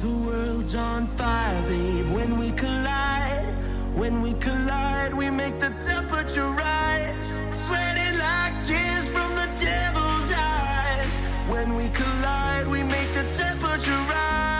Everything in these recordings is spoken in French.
The world's on fire, babe. When we collide, when we collide, we make the temperature rise. Sweating like tears from the devil's eyes. When we collide, we make the temperature rise.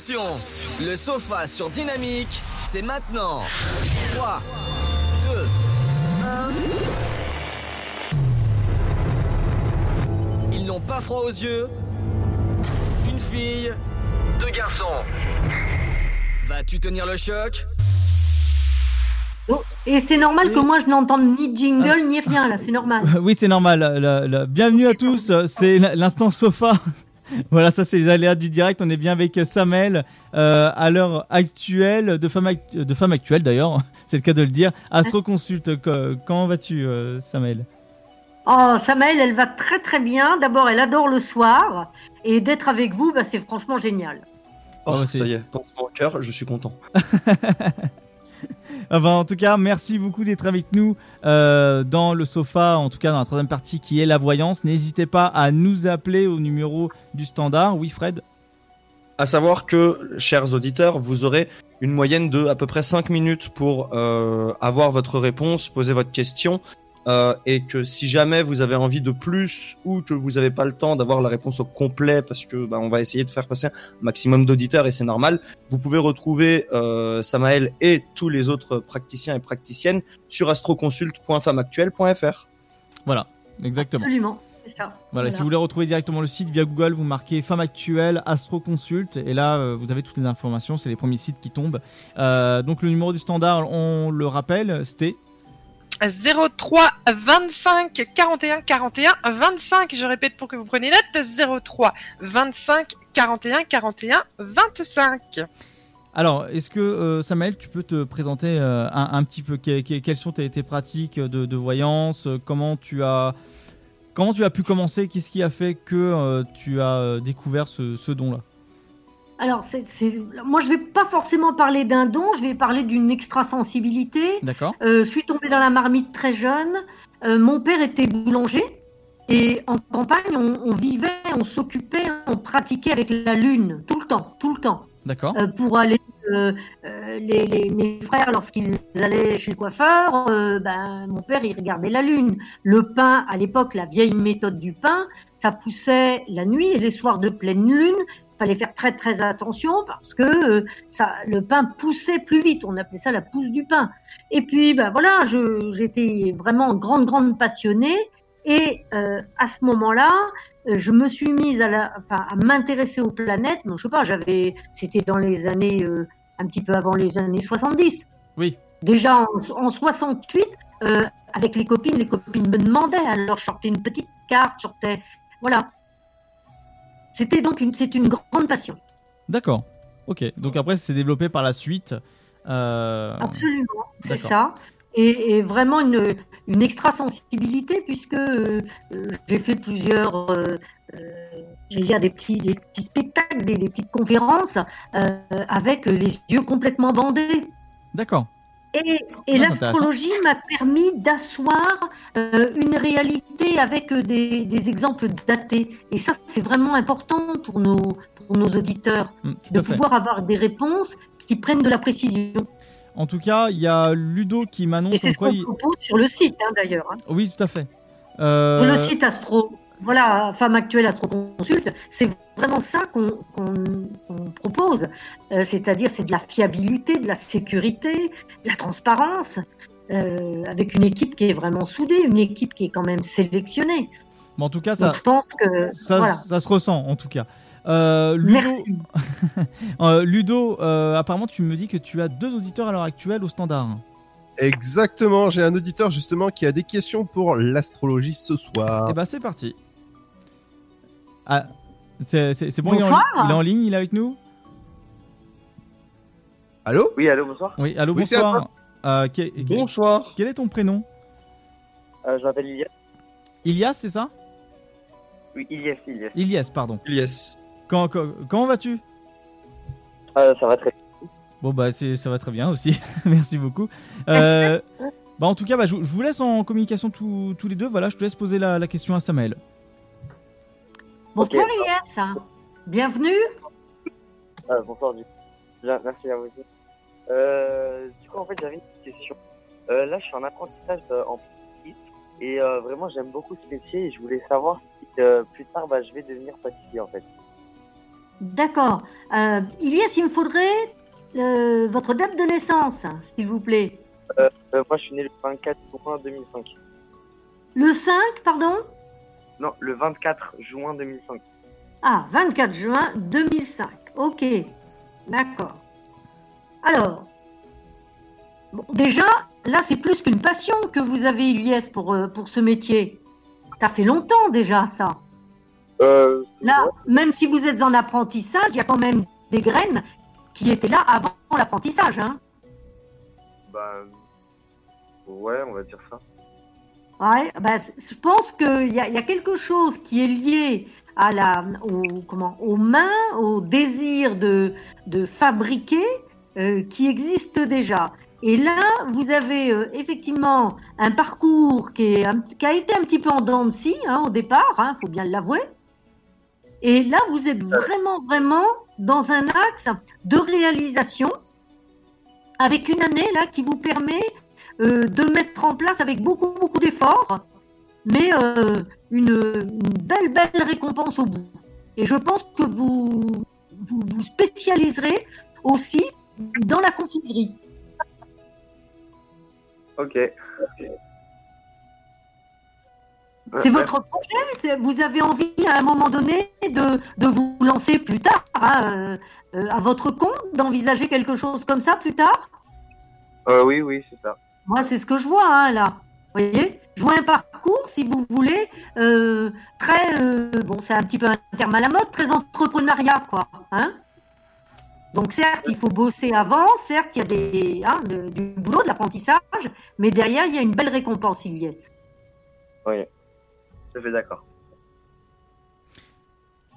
Attention. Le sofa sur Dynamique, c'est maintenant. 3, 2, 1. Ils n'ont pas froid aux yeux. Une fille, deux garçons. Vas-tu tenir le choc? Oh, Et c'est normal que moi je n'entende ni jingle ni rien là, c'est normal. Oui, c'est normal. Le- le- Bienvenue à tous. C'est l'instant sofa. Voilà, ça c'est les aléas du direct. On est bien avec Samel euh, à l'heure actuelle, de femme, act- de femme actuelle d'ailleurs, c'est le cas de le dire. Astro Consulte, co- comment vas-tu, euh, Samel? Oh, Samael, elle va très très bien. D'abord, elle adore le soir. Et d'être avec vous, bah, c'est franchement génial. Oh, Oh, ça y est, pense au cœur, je suis content. Ah ben, En tout cas, merci beaucoup d'être avec nous euh, dans le sofa, en tout cas dans la troisième partie qui est la voyance. N'hésitez pas à nous appeler au numéro du standard. Oui, Fred? À savoir que, chers auditeurs, vous aurez une moyenne de à peu près 5 minutes pour euh, avoir votre réponse, poser votre question. Euh, et que si jamais vous avez envie de plus ou que vous n'avez pas le temps d'avoir la réponse au complet parce que bah, on va essayer de faire passer un maximum d'auditeurs et c'est normal, vous pouvez retrouver euh, Samael et tous les autres praticiens et praticiennes sur astroconsulte.femmeactuelle.fr. Voilà, exactement. Absolument. c'est ça. Voilà, si vous voulez retrouver directement le site via Google, vous marquez Femme Actuelle, Astro Consult, et là euh, vous avez toutes les informations, c'est les premiers sites qui tombent. Euh, donc le numéro du standard, on le rappelle, c'était 03 25 41 41 25. Je répète pour que vous preniez note. 03 25 41 41 25. Alors, est-ce que euh, Samuel, tu peux te présenter euh, un, petit peu que- que- quelles sont tes, pratiques de, voyance euh, Comment tu as comment tu as pu commencer Qu'est-ce qui a fait que euh, tu as découvert ce, ce don-là? Alors, c'est, moi, je vais pas forcément parler d'un don, je vais parler d'une extrasensibilité. D'accord. Euh, je suis tombée dans la marmite très jeune. Euh, mon père était boulanger. Et en campagne, on, on vivait, on s'occupait, on pratiquait avec la lune, tout le temps, tout le temps. D'accord. Euh, pour aller, euh, euh, les, les- mes frères, lorsqu'ils allaient chez le coiffeur, ben, mon père, il regardait la lune. Le pain, à l'époque, la vieille méthode du pain, ça poussait la nuit et les soirs de pleine lune. Il fallait faire très très attention parce que euh, ça, le pain poussait plus vite. On appelait ça la pousse du pain. Et puis, ben voilà, j'étais vraiment grande grande passionnée. Et euh, à ce moment-là, je me suis mise à, la, enfin, à m'intéresser aux planètes. Non, je sais pas, j'avais, c'était dans les années, euh, un petit peu avant les années 70. Oui. Déjà en, en 68, euh, avec les copines, les copines me demandaient, alors je sortais une petite carte, je sortais, voilà. C'était donc une, c'est une grande passion. D'accord. Ok. Donc après, c'est développé par la suite. Euh, Absolument, c'est ça. Et, et vraiment une, une extrasensibilité puisque euh, j'ai fait plusieurs, euh, euh, dire des petits, des petits spectacles, des, des petites conférences avec les yeux complètement bandés. D'accord. Et, et Ah, c'est l'astrologie m'a permis d'asseoir euh, une réalité avec euh, des, des exemples datés. Et ça, c'est vraiment important pour nos, pour nos auditeurs, Mm, de pouvoir avoir des réponses qui prennent de la précision. En tout cas, il y a Ludo qui Et m'annonce c'est en ce qu'on il... propose sur le site, hein, d'ailleurs. hein. Oui, tout à fait. Euh, Sur le site Astro, voilà, Femme Actuelle Astro Consulte, c'est vraiment ça qu'on propose. Euh, C'est-à-dire, c'est de la fiabilité, de la sécurité, de la transparence, euh, avec une équipe qui est vraiment soudée, une équipe qui est quand même sélectionnée. bon, en tout cas, ça, Donc, je pense que. ça, voilà. ça se ressent, en tout cas. Euh, Ludo, Merci. Ludo apparemment, tu me dis que tu as deux auditeurs à l'heure actuelle au standard. Exactement, j'ai un auditeur justement qui a des questions pour l'astrologie ce soir. Et bah, c'est parti. Ah, c'est c'est- c'est bon, il est, en, Bonsoir. li- il est en ligne, il est avec nous? Allô? Oui, allô, bonsoir. Oui, allô, Oui, bonsoir. Euh, Bonsoir. Quel est ton prénom? Euh, je m'appelle Ilias. Ilias, c'est ça? Oui, Ilias, Ilias. Ilias, pardon. Yes. Quand- quand- comment vas-tu? Euh, ça va très Bon bah c'est- ça va très bien aussi, merci beaucoup. Euh, bah en tout cas, bah, je, je vous laisse en communication tous tous les deux. Voilà, je te laisse poser la, la question à Samael. Bonsoir, Ok. Elias. Bienvenue. Euh, bonsoir, du Bien, merci à vous aussi. Euh, du coup, en fait, j'avais une petite question. Euh, là, je suis en apprentissage euh, en pâtisserie et euh, vraiment, j'aime beaucoup ce métier et je voulais savoir si euh, plus tard, bah, je vais devenir pâtissier, en fait. D'accord. Euh, Elias, il me faudrait euh, votre date de naissance, s'il vous plaît. Euh, moi, je suis né le 24 juin 2005. Le 5, pardon? Non, le 24 juin 2005. Ah, 24 juin 2005. Ok, d'accord. Alors, bon, déjà, là, c'est plus qu'une passion que vous avez, Elias, pour, euh, pour ce métier. Ça fait longtemps déjà, ça. Euh, Là, même si vous êtes en apprentissage, il y a quand même des graines qui étaient là avant l'apprentissage. Hein. bah, ouais, on va dire ça. Bah, je pense qu'il y a, y a quelque chose qui est lié à la, comment, aux mains, au désir de, fabriquer euh, qui existe déjà. Et là, vous avez euh, effectivement un parcours qui, a été un petit peu en dents de scie hein, au départ, il faut bien l'avouer. Et là, vous êtes vraiment, vraiment dans un axe de réalisation avec une année là qui vous permet euh, de mettre en place avec beaucoup, beaucoup d'efforts, mais euh, une, une belle, belle récompense au bout. Et je pense que vous vous, vous spécialiserez aussi dans la confiserie. Ok. C'est votre projet Vous avez envie à un moment donné de, de vous lancer plus tard, hein, euh, à votre compte, d'envisager quelque chose comme ça plus tard? Euh, oui, oui, c'est ça. Moi, c'est ce que je vois hein, là. Vous voyez? Je vois un parcours, si vous voulez, euh, très, euh, bon, c'est un petit peu un terme à la mode, très entrepreneuriat, quoi. Hein Donc certes, il faut bosser avant, certes, il y a des, hein, du boulot, de l'apprentissage, mais derrière, il y a une belle récompense, Ilyes. Oui, je suis d'accord.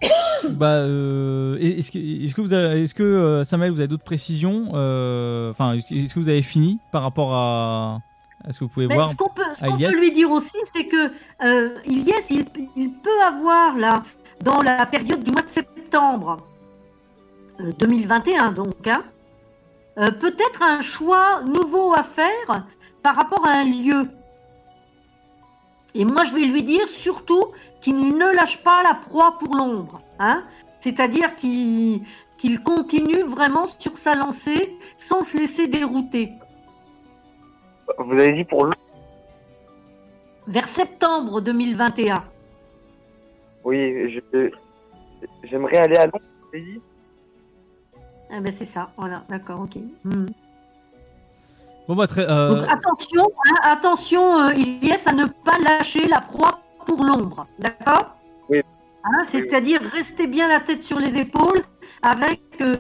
Bah, euh, est-ce que, est-ce que vous avez, est-ce que euh, Samuel, vous avez d'autres précisions euh, Enfin, est-ce que vous avez fini par rapport à, à ce que vous pouvez Mais voir ce qu'on peut, ce à qu'on Ilyes peut lui dire aussi, c'est que Ilyes, il, il peut avoir là, dans la période du mois de septembre euh, 2021, donc, hein, peut-être un choix nouveau à faire par rapport à un lieu. Et moi, je vais lui dire surtout qu'il ne lâche pas la proie pour l'ombre, hein, c'est-à-dire qu'il continue vraiment sur sa lancée sans se laisser dérouter. Vous avez dit pour le... Vers septembre 2021. Oui, j'aimerais aller à Londres, vous avez dit? Ah ben c'est ça, voilà, d'accord, ok. Hmm. Bon bah très. euh, Donc attention, hein, attention, euh, à ne pas lâcher la proie pour l'ombre, d'accord? Oui. Hein, C'est-à-dire restez bien la tête sur les épaules avec, euh,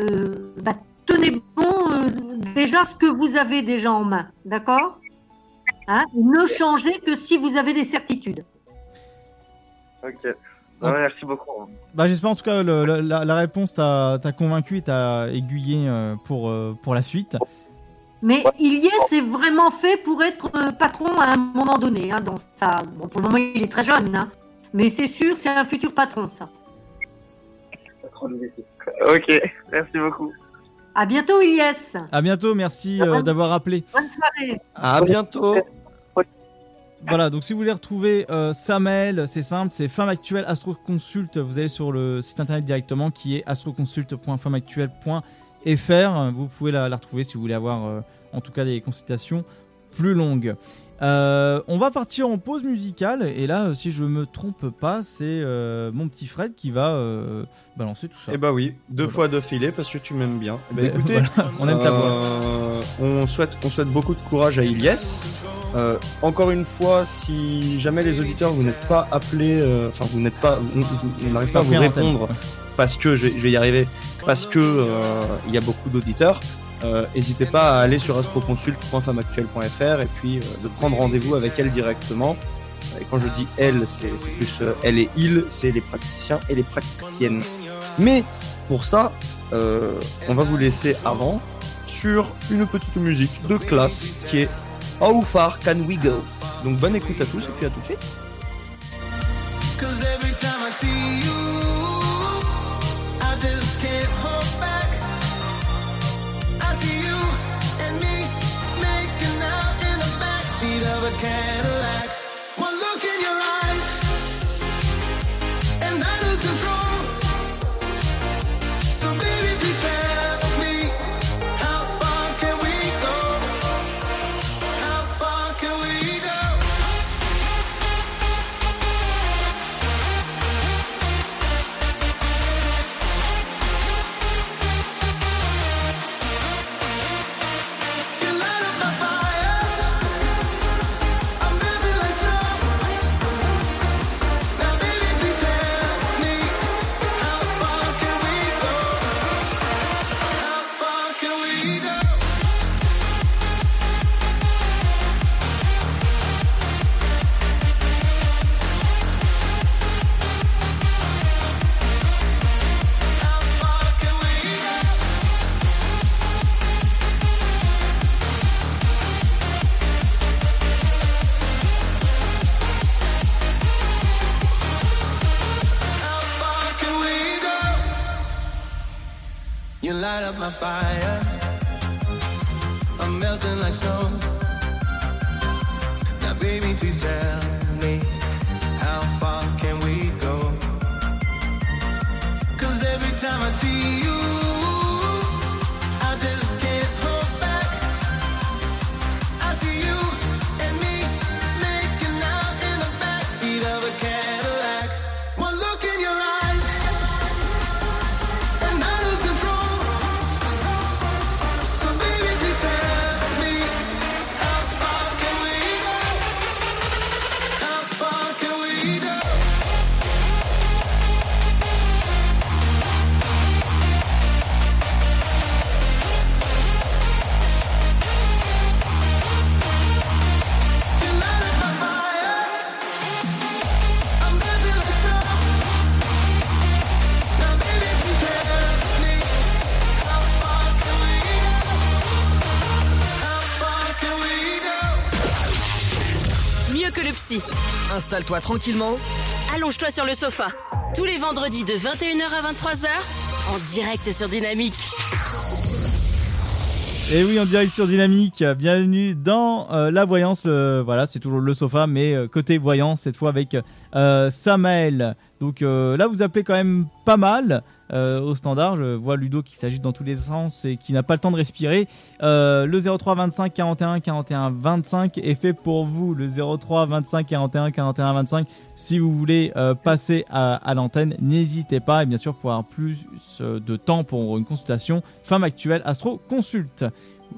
euh, bah, tenez bon euh, déjà ce que vous avez déjà en main, d'accord? Hein, Ne changez que si vous avez des certitudes. Ok. Non, merci beaucoup. Bah, j'espère en tout cas le- la, la réponse t'a convaincu et t'a aiguillé euh, pour, euh, pour la suite. Mais Ilyes est vraiment fait pour être euh, patron à un moment donné. Hein, dans sa... bon, pour le moment, il est très jeune, hein, mais c'est sûr, c'est un futur patron, ça. Ok, merci beaucoup. À bientôt, Ilyes. À bientôt, merci euh, d'avoir appelé. Bonne soirée. À bientôt. Voilà, donc si vous voulez retrouver euh, Samel, c'est simple, c'est Femme Actuelle Astro Consult. Vous allez sur le site internet directement qui est astroconsult.femmeactuelle.fr. Vous pouvez la, la retrouver si vous voulez avoir euh, en tout cas des consultations plus longues. Euh, on va partir en pause musicale et là, euh, si je me trompe pas, c'est euh, mon petit Fred qui va euh, balancer tout ça. Eh bah oui, deux fois d'affilée parce que tu m'aimes bien. Eh bah Mais écoutez, voilà, on aime ta voix. On souhaite, on souhaite beaucoup de courage à Ilyes. Encore une fois, si jamais les auditeurs vous n'êtes pas appelés, enfin vous n'êtes pas, vous n'arrivez pas à vous répondre parce que je vais, je vais y arriver, parce que il y a beaucoup d'auditeurs. Euh, N'hésitez pas à aller sur astroconsult.femmeactuelle.fr et puis euh, de prendre rendez-vous avec elle directement. Et quand je dis elle, c'est plus euh, elle et il, c'est les praticiens et les praticiennes. Mais pour ça, on va vous laisser avant sur une petite musique de classe qui est How Far Can We Go Donc bonne écoute à tous et puis à tout de suite. Cadillac. Light fire. I'm melting like snow. Now, baby, please tell me how far can we go? Cause every time I see you, Installe-toi tranquillement. Allonge-toi sur le sofa. Tous les vendredis de 21h à 23h, en direct sur Dynamique. Et oui, en direct sur Dynamique, bienvenue dans euh, la voyance. Le- voilà, c'est toujours le sofa, mais euh, côté voyance, cette fois avec euh, Samael. Donc euh, là, vous appelez quand même pas mal euh, au standard. Je vois Ludo qui s'agite dans tous les sens et qui n'a pas le temps de respirer. Euh, le 03 25 41 41 25 est fait pour vous. Le 03 25 41 41 25. Si vous voulez passer à, à l'antenne, n'hésitez pas. Et bien sûr, pour avoir plus de temps pour une consultation, Femme Actuelle Astro Consulte.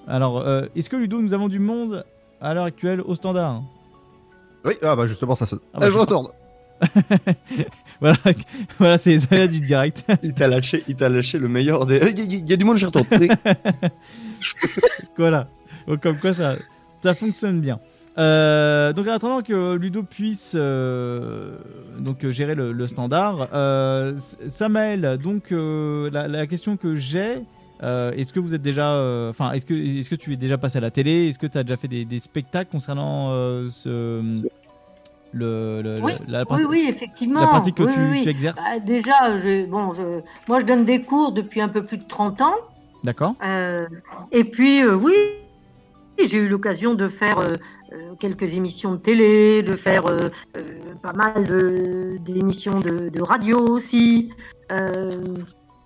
Alors, est-ce que Ludo, nous avons du monde à l'heure actuelle au standard? Oui, ah bah justement, ça sonne. Ah bah, je je- retourne. voilà, voilà c'est les aléas du direct. Il t'a lâché, il t'a lâché le meilleur des. Il y, a- y a du monde, je retourne. voilà. Donc, comme quoi, ça, ça fonctionne bien. Euh, donc, en attendant que Ludo puisse euh, donc gérer le, le standard, euh, Samael, donc euh, la, la question que j'ai, est-ce que vous êtes déjà, enfin, est-ce que est-ce que tu es déjà passé à la télé, est-ce que tu as déjà fait des, des spectacles concernant ce le, le- Oui, la, oui, pratique- oui, effectivement. la pratique que tu, exerces Bah, déjà, je, bon, je, moi, je donne des cours depuis un peu plus de 30 ans. D'accord. Euh, et puis, euh, oui, j'ai eu l'occasion de faire euh, quelques émissions de télé, de faire pas mal d'émissions de, de radio aussi.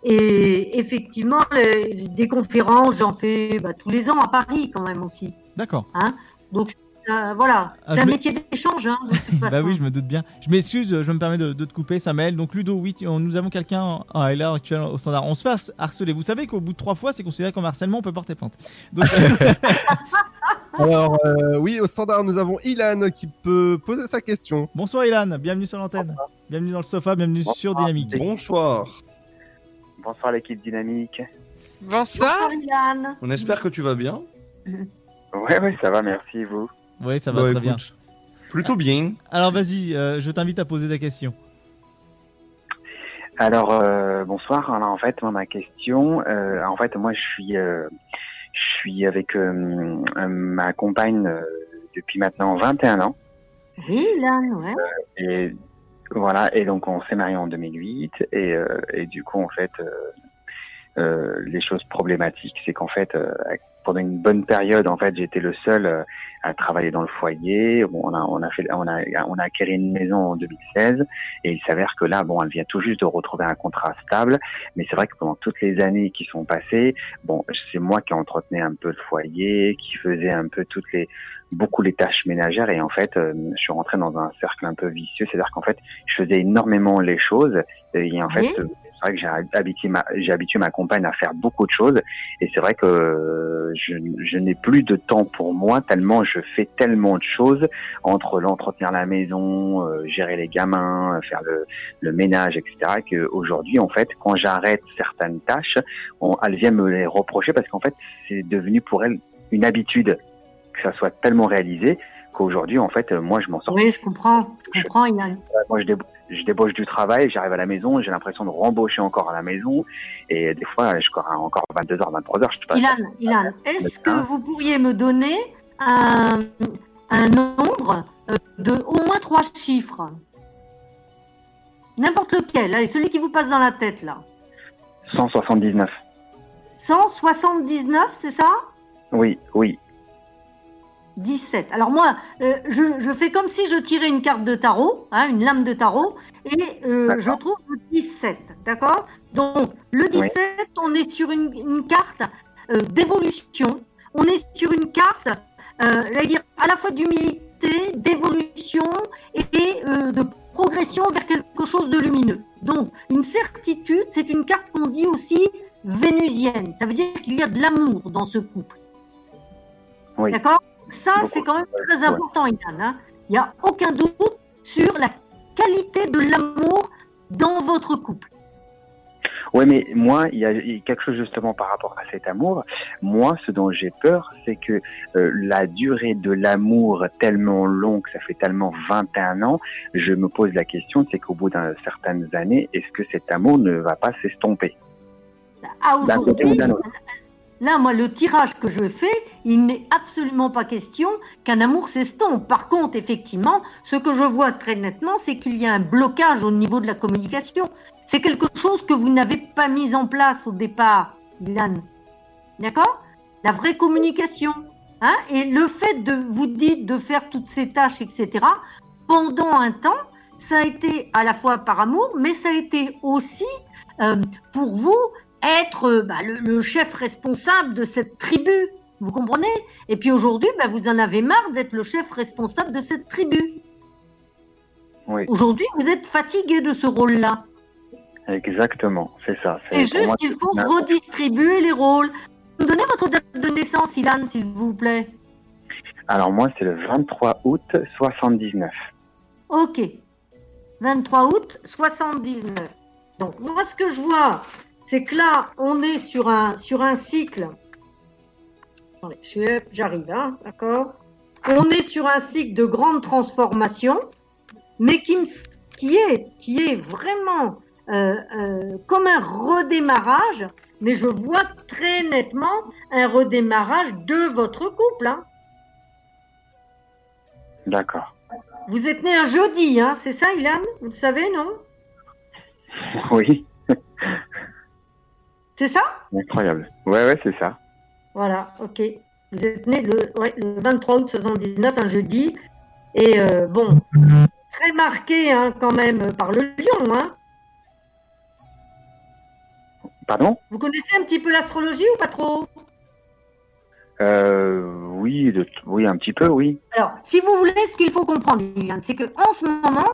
Et effectivement, les- des conférences, j'en fais bah, tous les ans à Paris quand même aussi. D'accord. Hein Donc, euh, voilà, Ah, c'est je un métier d'échange. Hein, Bah oui, je me doute bien. Je m'excuse, je me permets de, de te couper, Samuel. Donc Ludo, oui, on- nous avons quelqu'un à l'heure actuelle au standard. On se fait harceler. Vous savez qu'au bout de trois fois, c'est considéré comme harcèlement, on peut porter plainte. Donc, Alors, euh, oui, au standard, nous avons Ilan qui peut poser sa question. bonsoir Ilan, bienvenue sur l'antenne. Bienvenue dans le sofa, bienvenue sur Dynamique. Bonsoir. Bonsoir l'équipe dynamique. Bonsoir. Yann. On espère que tu vas bien. Ouais, ouais, ça va, merci, vous. Oui, ça va Bah, très bien. Plutôt bien. Alors vas-y, euh, je t'invite à poser ta question. Alors, euh, bonsoir. Alors, en fait, moi, ma question, euh, en fait, moi, je suis, euh, je suis avec euh, euh, ma compagne euh, depuis maintenant 21 ans. Oui, Lan, ouais. Et voilà, et donc on s'est marié en 2008 et, euh, et du coup en fait euh, les choses problématiques, c'est qu'en fait euh, pendant une bonne période en fait j'étais le seul euh, à travailler dans le foyer. Bon, on a on a fait on a on a acquis une maison en 2016 et il s'avère que là bon elle vient tout juste de retrouver un contrat stable, mais c'est vrai que pendant toutes les années qui sont passées, bon c'est moi qui entretenais un peu le foyer, qui faisais un peu toutes les beaucoup les tâches ménagères et en fait euh, je suis rentré dans un cercle un peu vicieux c'est à dire qu'en fait je faisais énormément les choses et en fait Oui. Euh, c'est vrai que j'ai habitué ma j'ai habitué ma compagne à faire beaucoup de choses et c'est vrai que euh, je, je n'ai plus de temps pour moi tellement je fais tellement de choses entre l'entretenir la maison euh, gérer les gamins faire le, le ménage etc que aujourd'hui en fait quand j'arrête certaines tâches on, elle vient me les reprocher parce qu'en fait c'est devenu pour elle une habitude que ça soit tellement réalisé qu'aujourd'hui, en fait, euh, moi, je m'en sors. Oui, je comprends. Je comprends, Yann. Moi, je, débo- je débauche du travail, j'arrive à la maison, j'ai l'impression de rembaucher encore à la maison. Et des fois, je cours à encore 22h, 23h, je pas. Ilan, Ilan, est-ce que vous pourriez me donner un, un nombre euh, de au moins trois chiffres? N'importe lequel, allez, celui qui vous passe dans la tête là. 179. 179, c'est ça? Oui, oui. 17. Alors moi, euh, je, je fais comme si je tirais une carte de tarot, hein, une lame de tarot, et euh, je trouve le 17, d'accord? Donc, le 17, on est sur une, une carte euh, d'évolution, on est sur une carte, dire, à la fois d'humilité, d'évolution et de progression vers quelque chose de lumineux. Donc, une certitude, c'est une carte qu'on dit aussi vénusienne. Ça veut dire qu'il y a de l'amour dans ce couple. Oui. D'accord? Ça, c'est quand même très important, Yann. hein. Il n'y a aucun doute sur la qualité de l'amour dans votre couple. Ouais, mais moi, il y, a, quelque chose justement par rapport à cet amour. Moi, ce dont j'ai peur, c'est que euh, la durée de l'amour tellement longue, ça fait tellement 21 ans, je me pose la question, c'est qu'au bout d'un certaines années, est-ce que cet amour ne va pas s'estomper? À D'un côté ou d'un autre. Là, moi, le tirage que je fais, il n'est absolument pas question qu'un amour s'estompe. Par contre, effectivement, ce que je vois très nettement, c'est qu'il y a un blocage au niveau de la communication. C'est quelque chose que vous n'avez pas mis en place au départ, Ilan. D'accord? La vraie communication. Hein? Et le fait de, vous dites, de faire toutes ces tâches, etc., pendant un temps, ça a été à la fois par amour, mais ça a été aussi euh, pour vous être euh, bah, le, le chef responsable de cette tribu. Vous comprenez? Et puis aujourd'hui, bah, vous en avez marre d'être le chef responsable de cette tribu. Oui, Aujourd'hui, vous êtes fatigué de ce rôle-là. exactement, c'est ça. C'est juste qu'il faut redistribuer les rôles. Vous donnez votre date de naissance, Ilan, s'il vous plaît. Alors moi, c'est le 23 août 79. Ok. 23 août 79. Donc moi ce que je vois, c'est que là on est sur un sur un cycle. Attendez, j'arrive, hein, d'accord. On est sur un cycle de grande transformation, mais qui, me- qui est qui est vraiment euh, euh, comme un redémarrage. Mais je vois très nettement un redémarrage de votre couple. Hein. D'accord. Vous êtes né un jeudi, hein, c'est ça, Ilan? Vous le savez, non? Oui, C'est ça? Incroyable. Ouais, ouais, c'est ça. Voilà, ok. Vous êtes né le, ouais, le 23 août 79, un jeudi. Et euh, bon, très marqué hein, quand même par le lion. Hein. Pardon? Vous connaissez un petit peu l'astrologie ou pas trop? Euh, Oui, de- oui, un petit peu, oui. Alors, si vous voulez, ce qu'il faut comprendre, c'est que en ce moment,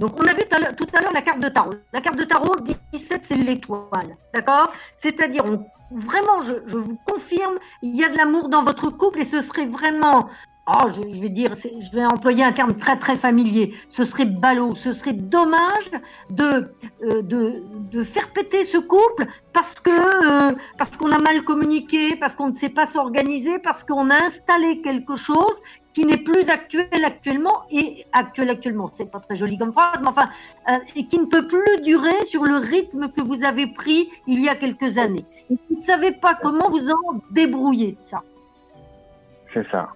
donc on a vu tout à l'heure- la carte de tarot. La carte de tarot 17, c'est l'étoile, d'accord? C'est-à-dire, vraiment, je, vous confirme, il y a de l'amour dans votre couple et ce serait vraiment, oh, je, vais dire, je vais employer un terme très très familier. Ce serait ballot, ce serait dommage de euh, faire péter ce couple euh, parce qu'on a mal communiqué, parce qu'on ne sait pas s'organiser, parce qu'on a installé quelque chose qui n'est plus actuel actuellement et actuel actuellement, c'est pas très joli comme phrase, mais enfin, euh, et qui ne peut plus durer sur le rythme que vous avez pris il y a quelques années. Et Vous ne savez pas comment vous en débrouiller de ça. C'est ça.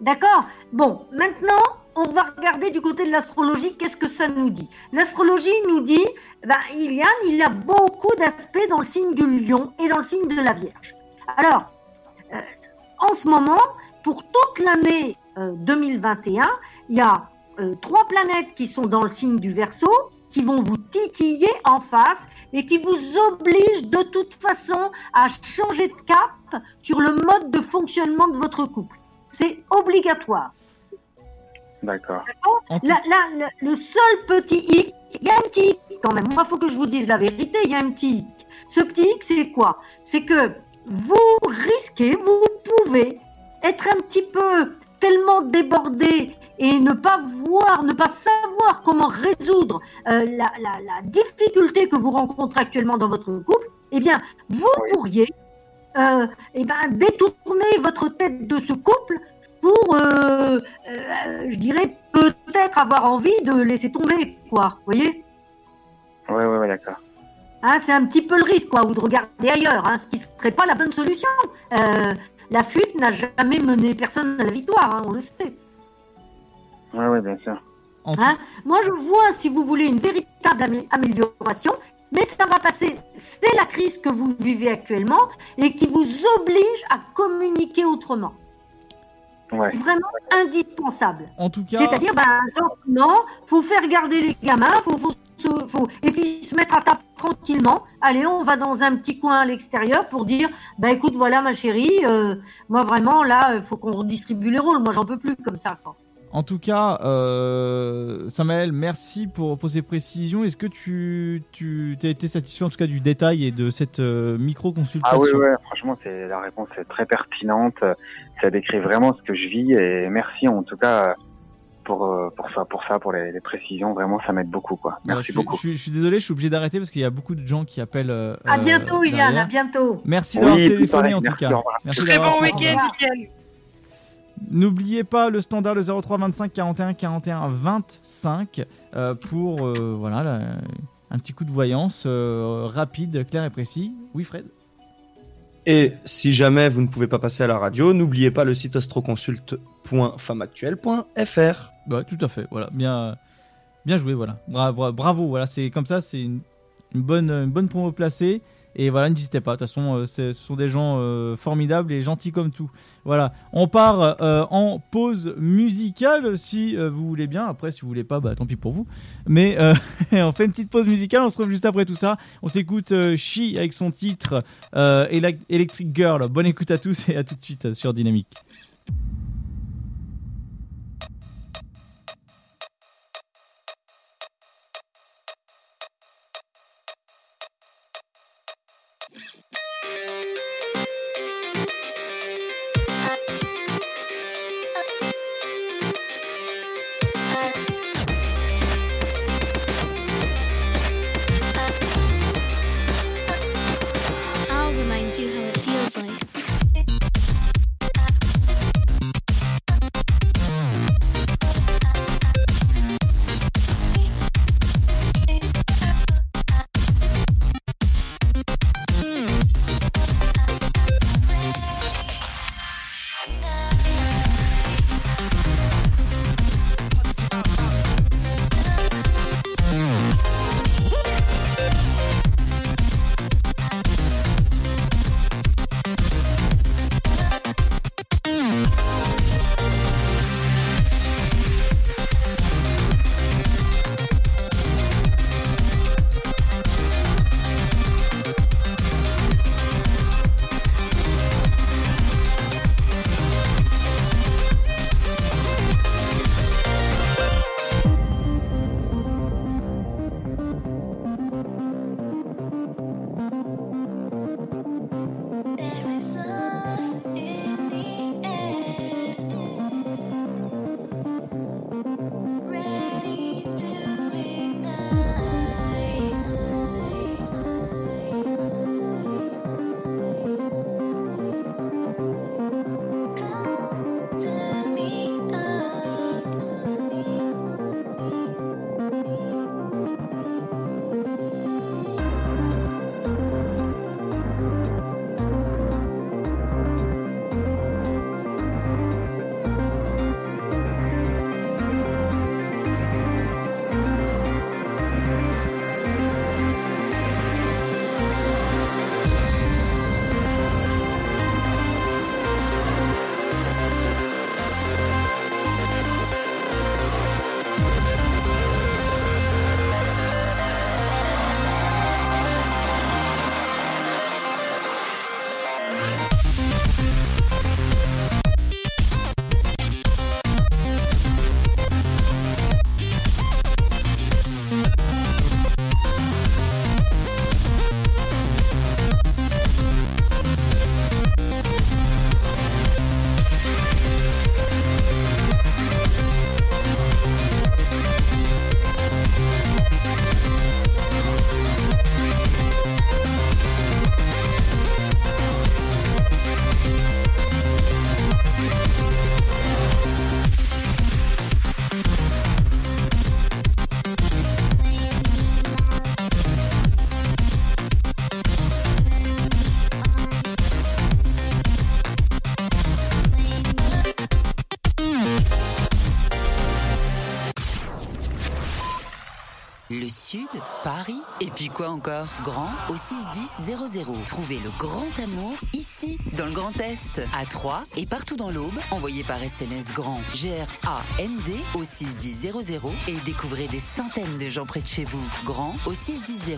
D'accord? Bon, maintenant, on va regarder du côté de l'astrologie, qu'est-ce que ça nous dit? L'astrologie nous dit, ben, il y a beaucoup d'aspects dans le signe du lion et dans le signe de la Vierge. Alors, euh, en ce moment, pour toute l'année 2021, il y a euh, trois planètes qui sont dans le signe du Verseau, qui vont vous titiller en face et qui vous obligent de toute façon à changer de cap sur le mode de fonctionnement de votre couple. C'est obligatoire. D'accord. Le seul petit hic, il y a un petit hic quand même. Moi, il faut que je vous dise la vérité, il y a un petit hic. Ce petit hic, c'est quoi? C'est que vous risquez, vous pouvez être un petit peu tellement débordé et ne pas voir, ne pas savoir comment résoudre euh, la, la- la difficulté que vous rencontrez actuellement dans votre couple, eh bien, vous pourriez euh, eh ben, détourner votre tête de ce couple pour, euh, euh, je dirais, peut-être avoir envie de laisser tomber, quoi. Vous voyez? Ouais, ouais, ouais, d'accord. Hein, C'est un petit peu le risque, quoi, ou de regarder ailleurs, hein, ce qui serait pas la bonne solution. La fuite n'a jamais mené personne à la victoire, hein, on le sait. Ouais, ouais, bien sûr. Hein? Moi, je vois, si vous voulez, une véritable amé- amélioration, mais ça va passer. C'est la crise que vous vivez actuellement et qui vous oblige à communiquer autrement. Ouais. Vraiment indispensable. En tout cas, C'est-à-dire, ben, gentiment, faut faire garder les gamins, faut, faut- et puis se mettre à table tranquillement. Allez, on va dans un petit coin à l'extérieur pour dire, bah écoute, voilà ma chérie, euh, moi vraiment là, il faut qu'on redistribue les rôles. Moi, j'en peux plus comme ça. quoi. En tout cas, euh, Samael, merci pour, pour ces précisions. Est-ce que tu, tu as été satisfait en tout cas du détail et de cette euh, Ah micro-consultation oui, ouais, franchement, c'est la réponse est très pertinente. Ça décrit vraiment ce que je vis et merci en tout cas pour euh, pour ça, pour ça, pour les, les précisions. Vraiment, ça m'aide beaucoup, quoi. Merci je, beaucoup. Je, suis- je suis désolé, je suis obligé d'arrêter parce qu'il y a beaucoup de gens qui appellent. euh, À bientôt, euh, Iliane, à bientôt. Merci Oui, d'avoir tout téléphoné en tout cas. Merci Très bon week-end, Iliane. N'oubliez pas le standard le 03 25 41 41 25 euh, pour euh, voilà la- un petit coup de voyance euh, rapide, clair et précis. Oui, Fred? Et si jamais vous ne pouvez pas passer à la radio, n'oubliez pas le site astroconsult.femmeactuelle.fr. Bah, tout à fait, voilà, bien, bien joué, voilà. Bravo, bravo, voilà, c'est comme ça, c'est une, bonne, une bonne promo placée. Et voilà, n'hésitez pas, de toute façon, euh, ce sont des gens euh, formidables et gentils comme tout. Voilà, on part euh, en pause musicale si vous voulez bien. Après, si vous voulez pas, bah tant pis pour vous. Mais on fait une petite pause musicale, on se retrouve juste après tout ça. On s'écoute She avec son titre Elec- Electric Girl. Bonne écoute à tous et à tout de suite sur Dynamique. Sud, Paris, et puis quoi encore? Grand au 61000. Trouvez le grand amour ici, dans le Grand Est, à Troyes et partout dans l'Aube. Envoyez par SMS grand G-R-A-N-D au 61000 et découvrez des centaines de gens près de chez vous. Grand au 61000.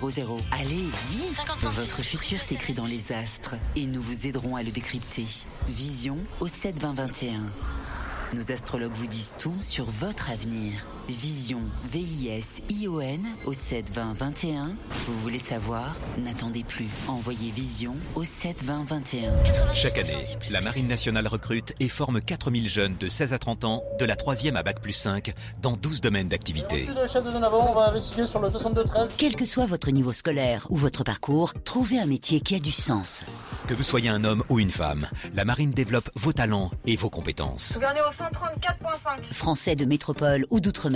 Allez, vite Votre futur s'écrit dans les astres et nous vous aiderons à le décrypter. Vision au 72021. Nos astrologues vous disent tout sur votre avenir. Vision, V-I-S-I-O-N au 7 20 21. Vous voulez savoir? N'attendez plus. Envoyez Vision au 7 20 21. Chaque année, la Marine nationale recrute et forme 4000 jeunes de 16 à 30 ans, de la 3e à Bac plus 5, dans 12 domaines d'activité. Le chef de zone avant, on va investiguer sur le 62-13. Quel que soit votre niveau scolaire ou votre parcours, trouvez un métier qui a du sens. Que vous soyez un homme ou une femme, la Marine développe vos talents et vos compétences. Gouverneur au 134.5. Français de métropole ou d'outre-mer,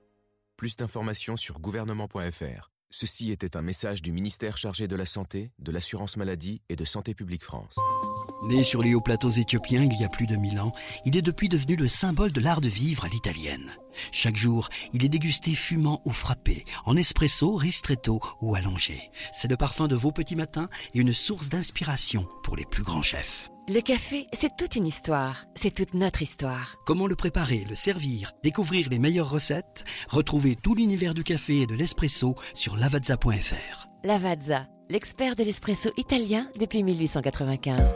Plus d'informations sur gouvernement.fr. Ceci était un message du ministère chargé de la Santé, de l'Assurance Maladie et de Santé Publique France. Né sur les hauts plateaux éthiopiens il y a plus de 1000 ans, il est depuis devenu le symbole de l'art de vivre à l'italienne. Chaque jour, il est dégusté fumant ou frappé, en espresso, ristretto ou allongé. C'est le parfum de vos petits matins et une source d'inspiration pour les plus grands chefs. Le café, c'est toute une histoire. C'est toute notre histoire. Comment le préparer, le servir, découvrir les meilleures recettes? Retrouvez tout l'univers du café et de l'espresso sur lavazza.fr. Lavazza, l'expert de l'espresso italien depuis 1895.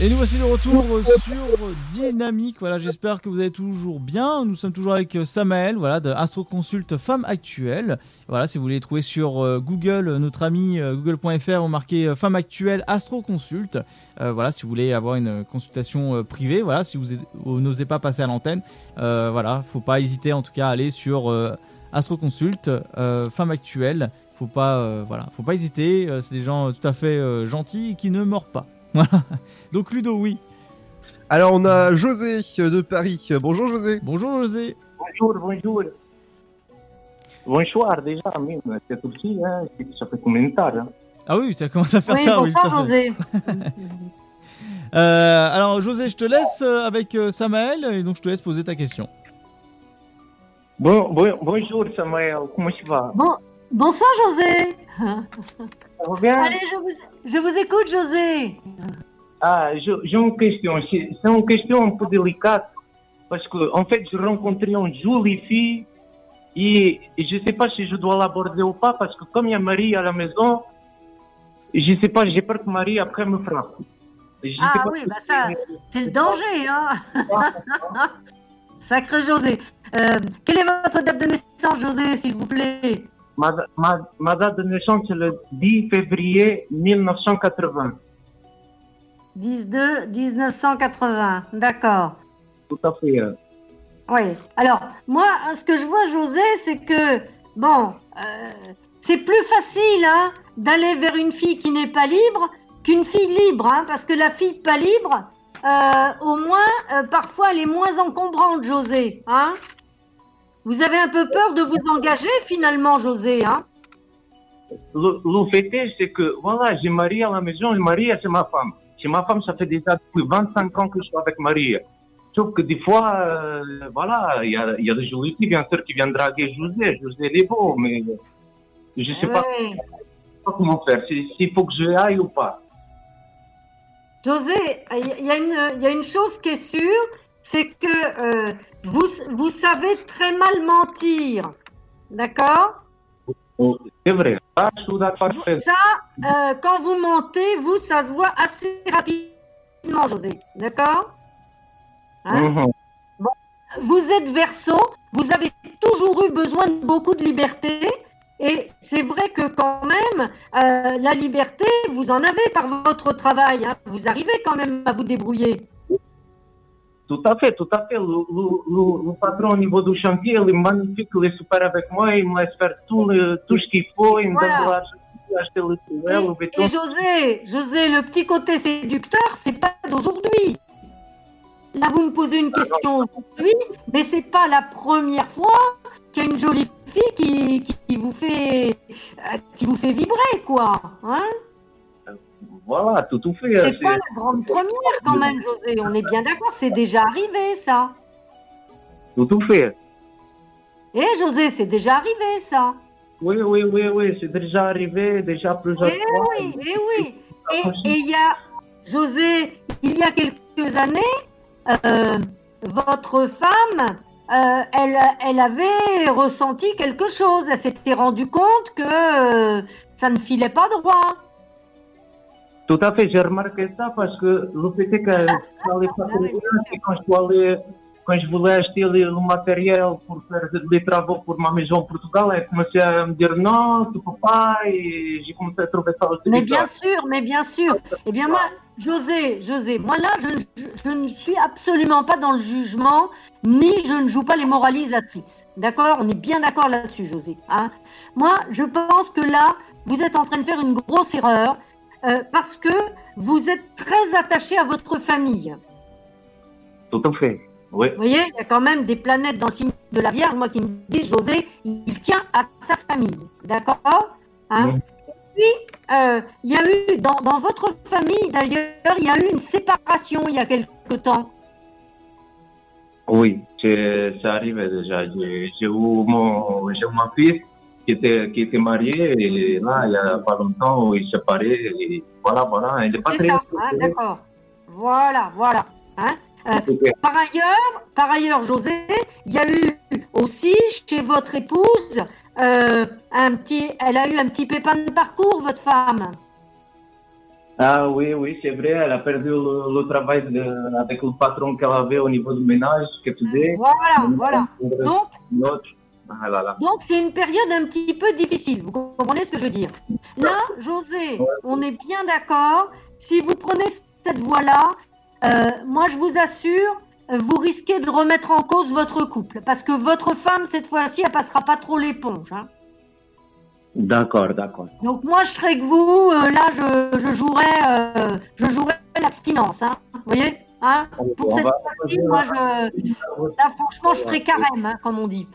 Et nous voici de retour sur Dynamique. Voilà, j'espère que vous allez toujours bien. Nous sommes toujours avec Samael, voilà, de Astro Consult Femme Actuelle. Voilà, si vous voulez trouver sur euh, Google, euh, notre ami euh, google.fr, on marquez euh, Femme Actuelle Astro Consult. Euh, voilà, si vous voulez avoir une consultation euh, privée, voilà, si vous, vous n'osez pas passer à l'antenne, euh, voilà, faut pas hésiter en tout cas à aller sur euh, Astro Consult euh, Femme Actuelle. Faut pas, euh, voilà, faut pas hésiter. euh, c'est des gens euh, tout à fait euh, gentils et qui ne mordent pas. Voilà. Donc Ludo, oui. Alors on a José de Paris. Bonjour José. Bonjour José. Bonjour, bonjour. Bonsoir déjà, même. C'est aussi, hein, ça fait combien de temps hein Ah oui, ça commence à faire Oui, tard. bonsoir. José. Euh, alors José, je te laisse euh, avec euh, Samael et donc je te laisse poser ta question. Bon, bon, bonjour Samuel, comment tu vas? Bon, bonsoir José. Ça va bien? Allez, je vous, je vous écoute José. Ah, je- j'ai une question. C'est une question un peu délicate parce que, en fait, j'ai rencontré une jolie fille et je ne sais pas si je dois l'aborder ou pas parce que, comme il y a Marie à la maison, je ne sais pas, j'ai peur que Marie après me frappe. Je Ah oui, bah ça, c'est le danger, hein. Sacré José. Euh, quelle est votre date de naissance, José, s'il vous plaît? Ma, ma, ma date de naissance, c'est le 10 février 1980. 12 1980. D'accord. Tout à fait. euh. Oui. Alors, moi, ce que je vois, José, c'est que, bon, euh, c'est plus facile hein, d'aller vers une fille qui n'est pas libre qu'une fille libre, hein, parce que la fille pas libre, euh, au moins, euh, parfois, elle est moins encombrante, José. Hein vous avez un peu peur de vous engager, finalement, José. Hein? Le, le fait est, c'est que, voilà, j'ai Marie à la maison et Marie, c'est ma femme. C'est ma femme, ça fait déjà depuis 25 ans que je suis avec Marie. Sauf que des fois, euh, voilà, il y a, y a des jolies filles, bien sûr, qui viennent draguer José. José, il est beau, mais je sais pas, Ouais. pas comment faire. Si- S'il faut que je aille ou pas. José, il y, y a une chose qui est sûre, c'est que euh, vous, vous savez très mal mentir. D'accord? C'est vrai. Ah, je suis d'accord. Ça, euh, quand vous mentez, vous, ça se voit assez rapidement, José. D'accord? Hein? Mhm. Bon, Vous êtes verso, vous avez toujours eu besoin de beaucoup de liberté. Et c'est vrai que quand même, euh, la liberté, vous en avez par votre travail. hein. Vous arrivez quand même à vous débrouiller. Tout à fait, tout à fait. Le, le- le- le patron au niveau du chantier, il est magnifique, il est super avec moi, il me laisse faire tout, le- tout ce qu'il faut, il me donne Voilà. pour acheter le tunnel, le béton. Et José, José, le petit côté séducteur, c'est pas d'aujourd'hui. Là, vous me posez une question aujourd'hui, mais c'est pas la première fois qu'il y a une jolie fille qui, qui vous fait euh, qui vous fait vibrer, quoi. Hein Voilà, tout à fait. c'est pas la grande première, quand même, José? On est bien d'accord, c'est déjà arrivé, ça. Tout à fait. Eh, José, c'est déjà arrivé, ça. Oui, oui, oui, oui, c'est déjà arrivé, déjà plusieurs Eh fois. oui, eh oui. Et et il y a, José, il y a quelques années, euh, votre femme, euh, elle, elle avait ressenti quelque chose. Elle s'était rendue compte que euh, ça ne filait pas droit. Tout à fait, j'ai remarqué ça parce que le fait est que je n'allais pas très bien, c'est quand je, aller- quand je voulais acheter le, matériel pour faire des travaux pour ma maison au Portugal, elle commençait à me dire non, tu peux pas, et j'ai commencé à trouver ça aussi Mais bien sûr, mais bien sûr. Eh bien moi, José, José, moi là, je, ne- je- je ne suis absolument pas dans le jugement, ni je ne joue pas les moralisatrices. D'accord? On est bien d'accord là-dessus, José. hein moi, je pense que là, vous êtes en train de faire une grosse erreur euh, parce que vous êtes très attaché à votre famille. Tout à fait, oui. Vous voyez, il y a quand même des planètes dans le signe de la Vierge, moi qui me disent, José, il tient à sa famille. D'accord hein? Et puis, euh, il y a eu, dans, dans votre famille d'ailleurs, il y a eu une séparation il y a quelque temps. Oui, ça arrive déjà. J'ai eu mon, eu ma fille qui était, qui était mariée et là, il y a pas longtemps, il s'est séparé et voilà, voilà. Il est pas C'est très ça, hein, d'accord. Voilà, voilà. hein. Euh, par ailleurs, par ailleurs, José, il y a eu aussi chez votre épouse euh, un petit, elle a eu un petit pépin de parcours, votre femme. Ah oui, oui, c'est vrai, elle a perdu le, le travail de- avec le patron qu'elle avait au niveau du ménage, que tu dis. Voilà, voilà. Donc, ah là là. Donc c'est une période un petit peu difficile, vous comprenez ce que je veux dire? Là, José, on est bien d'accord, si vous prenez cette voie-là, euh, moi je vous assure, vous risquez de remettre en cause votre couple, parce que votre femme, cette fois-ci, elle passera pas trop l'éponge. hein. D'accord, d'accord. Donc moi je serais que vous, euh, là je, je jouerais, euh, je jouerais l'abstinence, hein, vous voyez? Hein? Pour On cette va- fois-ci, moi je, là franchement je ferai carême, hein, comme on dit.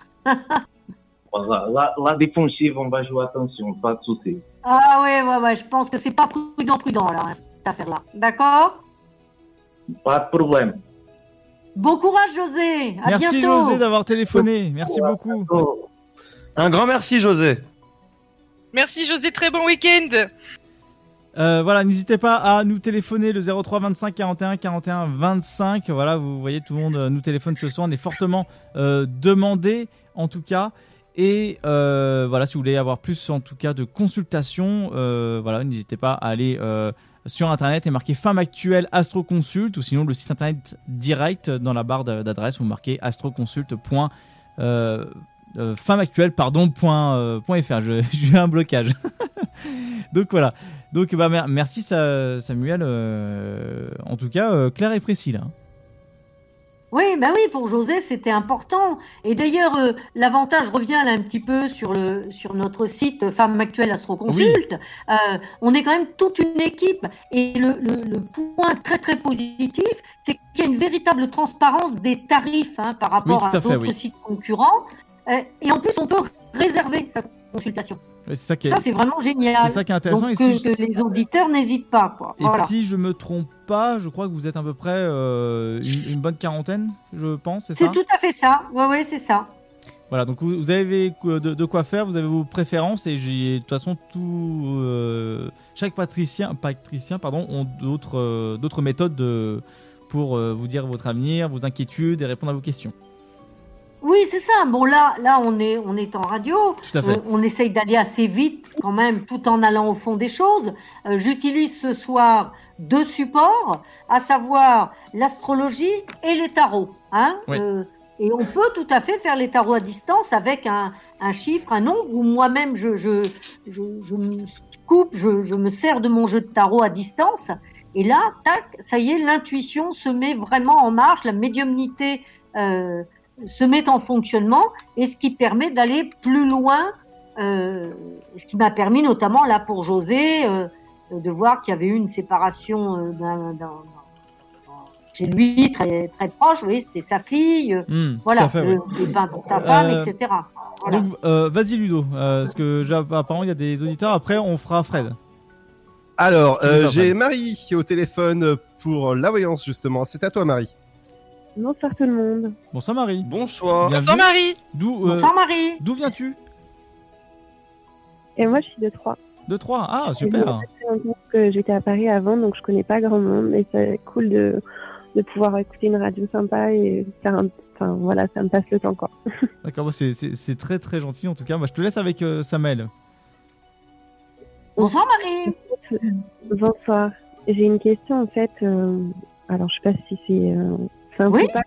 Voilà, la, la défensive, on va jouer attention, pas de souci. Ah ouais, ouais, ouais, je pense que c'est pas prudent, prudent, là, hein, cette affaire-là. D'accord? Pas de problème. Bon courage, José. À Merci bientôt. José d'avoir téléphoné. Merci beaucoup. Un grand merci José. Merci José, très bon week-end. Euh, voilà, n'hésitez pas à nous téléphoner le 03 25 41 41 25. Voilà, vous voyez, tout le monde euh, nous téléphone ce soir. On est fortement euh, demandé, en tout cas. Et euh, voilà, si vous voulez avoir plus, en tout cas, de consultations, euh, voilà, n'hésitez pas à aller euh, sur internet et marquer Femme Actuelle Astro Consult ou sinon le site internet direct dans la barre d'a- d'adresse, vous marquez astroconsult. Euh, femmeactuelle, pardon, point, point J'ai un blocage. Donc voilà. Donc bah, mer- merci Sa- Samuel. en tout cas, clair et précis là. Oui, bah oui, pour José, c'était important. Et d'ailleurs, euh, l'avantage revient là un petit peu sur, le, sur notre site Femme Actuelle Astro-Consult. Euh, on est quand même toute une équipe. Et le, le- le point très très positif, c'est qu'il y a une véritable transparence des tarifs hein, par rapport Oui, à d'autres oui. sites concurrents. Euh, et en plus, on peut réserver sa consultation. Ouais, C'est ça qui est, Ça, c'est vraiment génial. c'est ça qui est intéressant. Donc, et que, si, que les auditeurs n'hésitent pas. Quoi. et Voilà. si je me trompe pas, je crois que vous êtes à peu près euh, une, une bonne quarantaine, je pense, c'est tout à fait ça. Oui, oui, c'est ça. Voilà, donc vous, vous avez de, de quoi faire, vous avez vos préférences et de toute façon tout. euh, chaque patricien, patricien pardon, ont d'autres euh, d'autres méthodes de- pour vous dire votre avenir, vos inquiétudes et répondre à vos questions. Oui, c'est ça. Bon, là, là, on est, on est en radio. Tout à fait. On essaye d'aller assez vite, quand même, tout en allant au fond des choses. Euh, J'utilise ce soir deux supports, à savoir l'astrologie et les tarots. Hein Oui. Euh, et on peut tout à fait faire les tarots à distance avec un, un chiffre, un nombre, ou moi-même, je, je, je, je me coupe, je, je me sers de mon jeu de tarot à distance. Et là, tac, ça y est, l'intuition se met vraiment en marche, la médiumnité euh, se met en fonctionnement, et ce qui permet d'aller plus loin, euh, ce qui m'a permis notamment là pour José euh, de voir qu'il y avait eu une séparation euh, d'un- d'un- chez lui très très proche, oui, c'était sa fille, euh, Hmm, voilà, à fait, le, oui. le pain pour sa femme, Euh, etc. Voilà. Donc, euh, vas-y Ludo, euh, parce que apparemment il y a des auditeurs. Après, on fera Fred. Alors, euh, j'ai Fred. Marie qui est au téléphone pour la voyance, justement. C'est à toi, Marie. Bonsoir tout le monde. Bonsoir Marie. Bonsoir. Bonsoir Marie. D'où euh, Bonsoir Marie. d'où viens-tu? Et moi, je suis de Troyes. De Troyes. Ah super. que j'étais à Paris avant, donc je connais pas grand monde, mais c'est cool de, de pouvoir écouter une radio sympa et faire un. Enfin voilà, ça me passe le temps quoi. D'accord, bah, c'est- très très gentil en tout cas. Moi, je te laisse avec euh, Samuel. Bonsoir Marie. Bonsoir. J'ai une question en fait. euh, alors je sais pas si c'est. Un Oui. pas-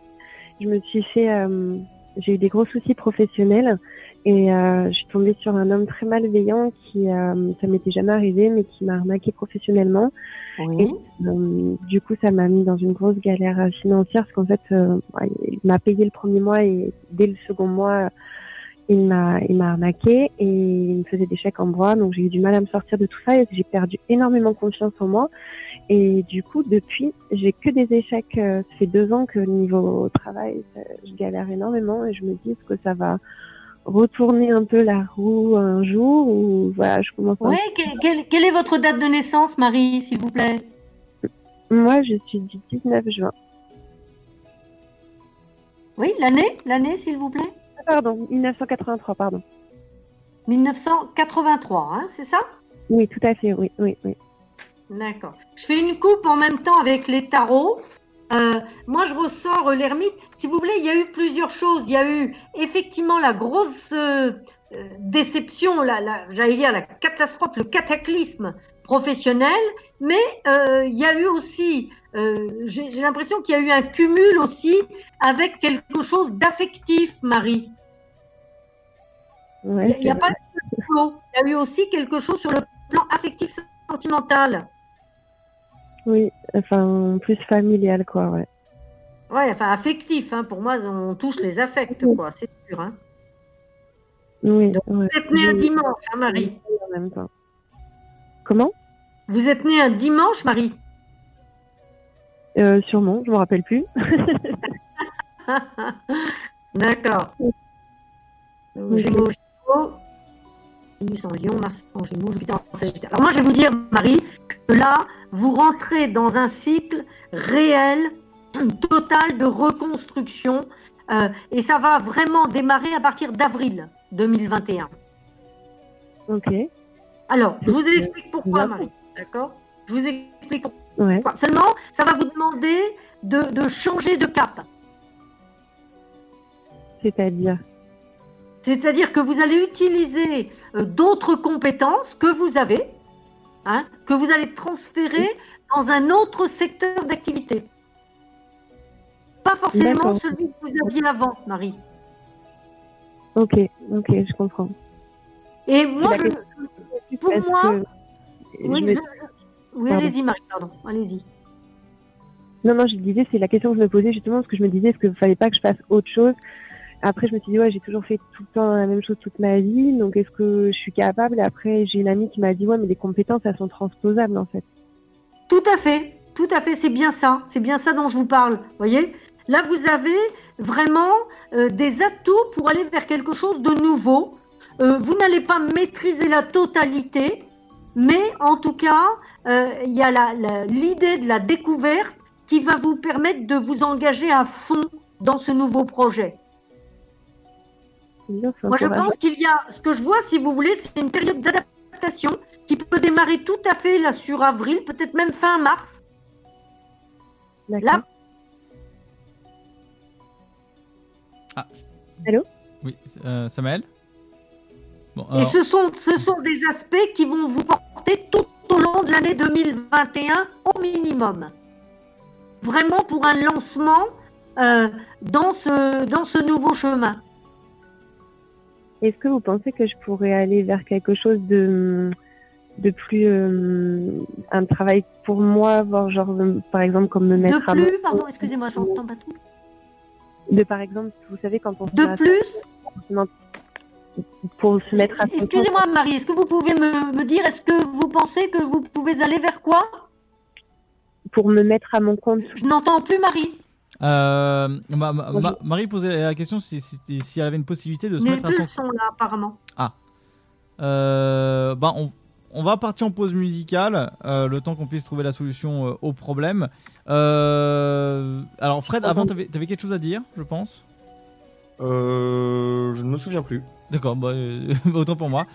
Je me suis fait. euh, j'ai eu des gros soucis professionnels et euh, je suis tombée sur un homme très malveillant qui. euh, ça m'était jamais arrivé, mais qui m'a arnaqué professionnellement. Oui. Et euh, du coup, ça m'a mis dans une grosse galère financière parce qu'en fait, il m'a payé le premier mois et dès le second mois, il m'a il m'a arnaqué et il me faisait des chèques en bois. Donc j'ai eu du mal à me sortir de tout ça et j'ai perdu énormément confiance en moi. Et du coup, depuis, j'ai que des échecs. Euh, Ça fait deux ans que niveau travail, ça- je galère énormément et je me dis que ça va retourner un peu la roue un jour ou voilà, je commence Ouais, que- quelle, quelle est votre date de naissance, Marie, s'il vous plaît? Moi, je suis du 19 juin. Oui, l'année L'année, s'il vous plaît Pardon, 1983, pardon. 1983, hein, c'est ça? Oui, tout à fait, oui, oui, oui. D'accord. Je fais une coupe en même temps avec les tarots. Euh, moi, je ressors euh, l'ermite. Si vous voulez, il y a eu plusieurs choses. Il y a eu effectivement la grosse euh, euh, déception, la, la, j'allais dire la catastrophe, le cataclysme professionnel, mais euh, il y a eu aussi, euh, j'ai l'impression qu'il y a eu un cumul aussi avec quelque chose d'affectif, Marie. Ouais, Il n'y a pas. Il y a eu aussi quelque chose sur le plan affectif sentimental. Oui, enfin, plus familial, quoi, ouais. Ouais, enfin affectif. Hein. Pour moi, on touche les affects, quoi. C'est sûr. Hein. Oui, ouais. Vous êtes né un dimanche, hein, Marie. En même temps. Comment? Vous êtes né un dimanche, Marie? Euh, Sûrement, je me rappelle plus. D'accord. Gémeaux, Gémeaux. Vénus en Lion, Mars en Gémeaux, Jupiter en Sagittaire. Alors moi, je vais vous dire, Marie, que là, vous rentrez dans un cycle réel, total de reconstruction, euh, et ça va vraiment démarrer à partir d'avril 2021. Ok. Alors, je vous explique pourquoi. Marie. D'accord? Je vous explique pourquoi. Ouais. Seulement, ça va vous demander de, de changer de cap. C'est-à-dire C'est-à-dire que vous allez utiliser euh, d'autres compétences que vous avez, hein, que vous allez transférer dans un autre secteur d'activité. Pas forcément celui que vous aviez avant, Marie. Ok, ok, je comprends. Et moi, je, pour moi, que oui, je- oui, allez-y, Marie, pardon, allez-y. Non, non, je disais, c'est la question que je me posais justement, parce que je me disais, est-ce qu'il ne fallait pas que je fasse autre chose? Après, je me suis dit, ouais, j'ai toujours fait tout le temps la même chose toute ma vie, donc est-ce que je suis capable? Après, j'ai une amie qui m'a dit, ouais, mais les compétences, elles sont transposables, en fait. Tout à fait, tout à fait, c'est bien ça, c'est bien ça dont je vous parle. Voyez, là vous avez vraiment euh, des atouts pour aller vers quelque chose de nouveau. Euh, vous n'allez pas maîtriser la totalité, mais en tout cas, il y a l'idée de la découverte qui va vous permettre de vous engager à fond dans ce nouveau projet. Moi, je pense qu'il y a, ce que je vois, si vous voulez, c'est une période d'adaptation qui peut démarrer tout à fait là sur avril, peut-être même fin mars. Là, Allô? Oui, euh, Samuel Bon, et ce sont, ce sont des aspects qui vont vous porter tout au long de l'année 2021 au minimum. Vraiment pour un lancement euh, dans, ce, dans ce nouveau chemin. Est-ce que vous pensez que je pourrais aller vers quelque chose de, de plus. euh, un travail pour moi, voir genre, par exemple, comme me mettre De à mon plus, pardon, excusez-moi, j'entends pas tout. De par exemple, vous savez, quand on De plus pour se mettre à. Excusez-moi, Marie, est-ce que vous pouvez me, me dire, est-ce que vous pensez que vous pouvez aller vers quoi? Pour me mettre à mon compte. Je n'entends plus, Marie. Euh, ma- ma- ma- Marie posait la question si, si, si elle avait une possibilité de se Les mettre à son. sont là, apparemment. Ah. Euh, bah, on, on va partir en pause musicale, euh, le temps qu'on puisse trouver la solution euh, au problème. Euh, alors, Fred, avant, t'avais avais quelque chose à dire, je pense? Euh, je ne me souviens plus. D'accord, bah, euh, autant pour moi.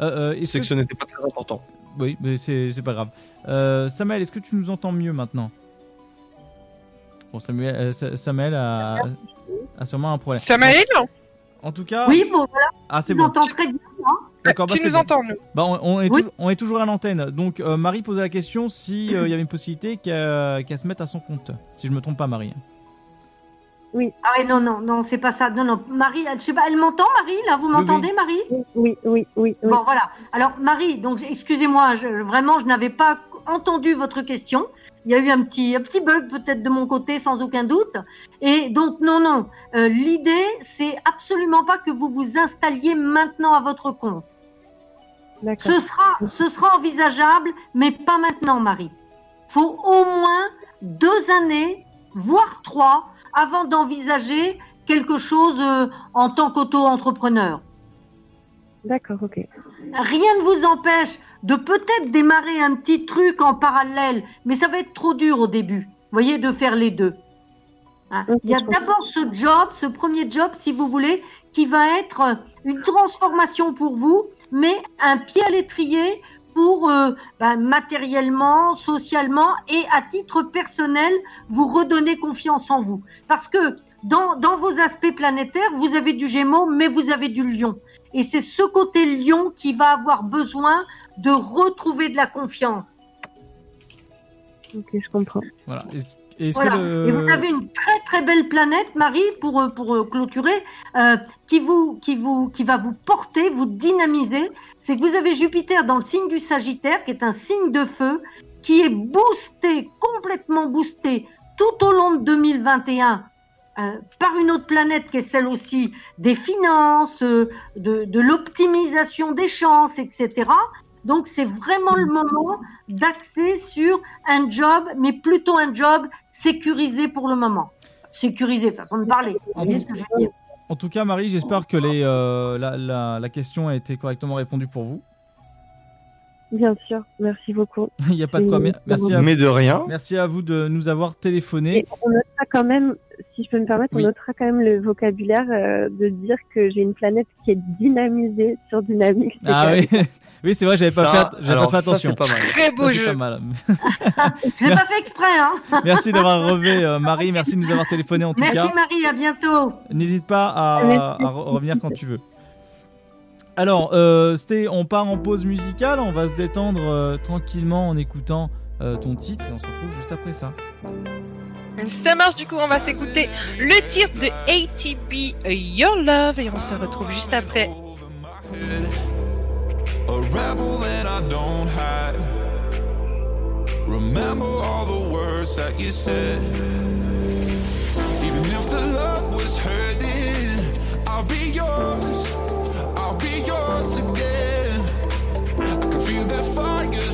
Euh, euh, C'est que ce n'était pas très important. Oui, mais c'est c'est pas grave. Euh, Samuel, est-ce que tu nous entends mieux maintenant? Bon, Samuel, euh, Sa- Samuel a, a sûrement un problème. Samuel? En tout cas. Oui, bon, voilà. Ah, c'est bon. entends très bien. hein? D'accord, bah, Tu nous bon. entends, nous Bah, on, on est Oui. toujours, on est toujours à l'antenne. Donc, euh, Marie posait la question si euh, il y avait une possibilité qu'elle qu'elle se mette à son compte. Si je me trompe pas, Marie. Oui. Ah non, non, non, c'est pas ça. Non, non. Marie, elle, je sais pas, elle m'entend, Marie Là, vous m'entendez, Marie? Oui, oui, oui. oui. Bon, voilà. Alors, Marie, donc, excusez-moi, vraiment, je n'avais pas entendu votre question. Il y a eu un petit, un petit bug peut-être de mon côté, sans aucun doute. Et donc, non, non. Euh, L'idée, c'est absolument pas que vous vous installiez maintenant à votre compte. Ce sera, ce sera envisageable, mais pas maintenant, Marie. faut au moins deux années, voire trois, avant d'envisager quelque chose euh, en tant qu'auto-entrepreneur. D'accord, ok. Rien ne vous empêche de peut-être démarrer un petit truc en parallèle, mais ça va être trop dur au début. Vous voyez, de faire les deux. Hein. Il y a d'abord ce job, ce premier job, si vous voulez, qui va être une transformation pour vous, mais un pied à l'étrier pour euh, ben, matériellement, socialement et à titre personnel, vous redonner confiance en vous. Parce que dans, dans vos aspects planétaires, vous avez du Gémeaux, mais vous avez du Lion. Et c'est ce côté Lion qui va avoir besoin de retrouver de la confiance. Ok, je comprends. Voilà. Voilà. le- Et vous avez une très très belle planète, Marie, pour, euh, pour euh, clôturer, euh, qui, vous, qui, vous, qui va vous porter, vous dynamiser. C'est que vous avez Jupiter dans le signe du Sagittaire, qui est un signe de feu, qui est boosté, complètement boosté, tout au long de 2021 euh, par une autre planète qui est celle aussi des finances, euh, de, de l'optimisation des chances, etc. Donc c'est vraiment le moment d'axer sur un job, mais plutôt un job sécurisé pour le moment. Sécurisé, façon de parler. En tout cas, Marie, j'espère que les, euh, la, la- la question a été correctement répondue pour vous. Bien sûr, merci beaucoup. Il n'y a pas de quoi. Merci à Mais de rien. Merci à vous de nous avoir téléphoné. On notera quand même, si je peux me permettre, Oui. on notera quand même le vocabulaire euh, de dire que j'ai une planète qui est dynamisée sur dynamique. Ah oui, oui c'est vrai, j'avais pas, fait, j'avais pas fait attention. c'est pas mal. Très beau Ça, jeu. pas mal. Je l'ai pas fait exprès, hein Merci d'avoir relevé, euh, Marie. Merci de nous avoir téléphoné en tout Merci cas. Marie, à bientôt. N'hésite pas à, Merci. à re- revenir quand tu veux. Alors, euh, on part en pause musicale. On va se détendre euh, tranquillement en écoutant euh, ton titre et on se retrouve juste après ça. Ça marche, du coup, on va s'écouter le titre de ATP Your Love et on se retrouve juste après. A rebel that I don't hide. Remember all the words that you said. Even if the love was hurting, I'll be yours. I'll be yours again. I can feel that fire's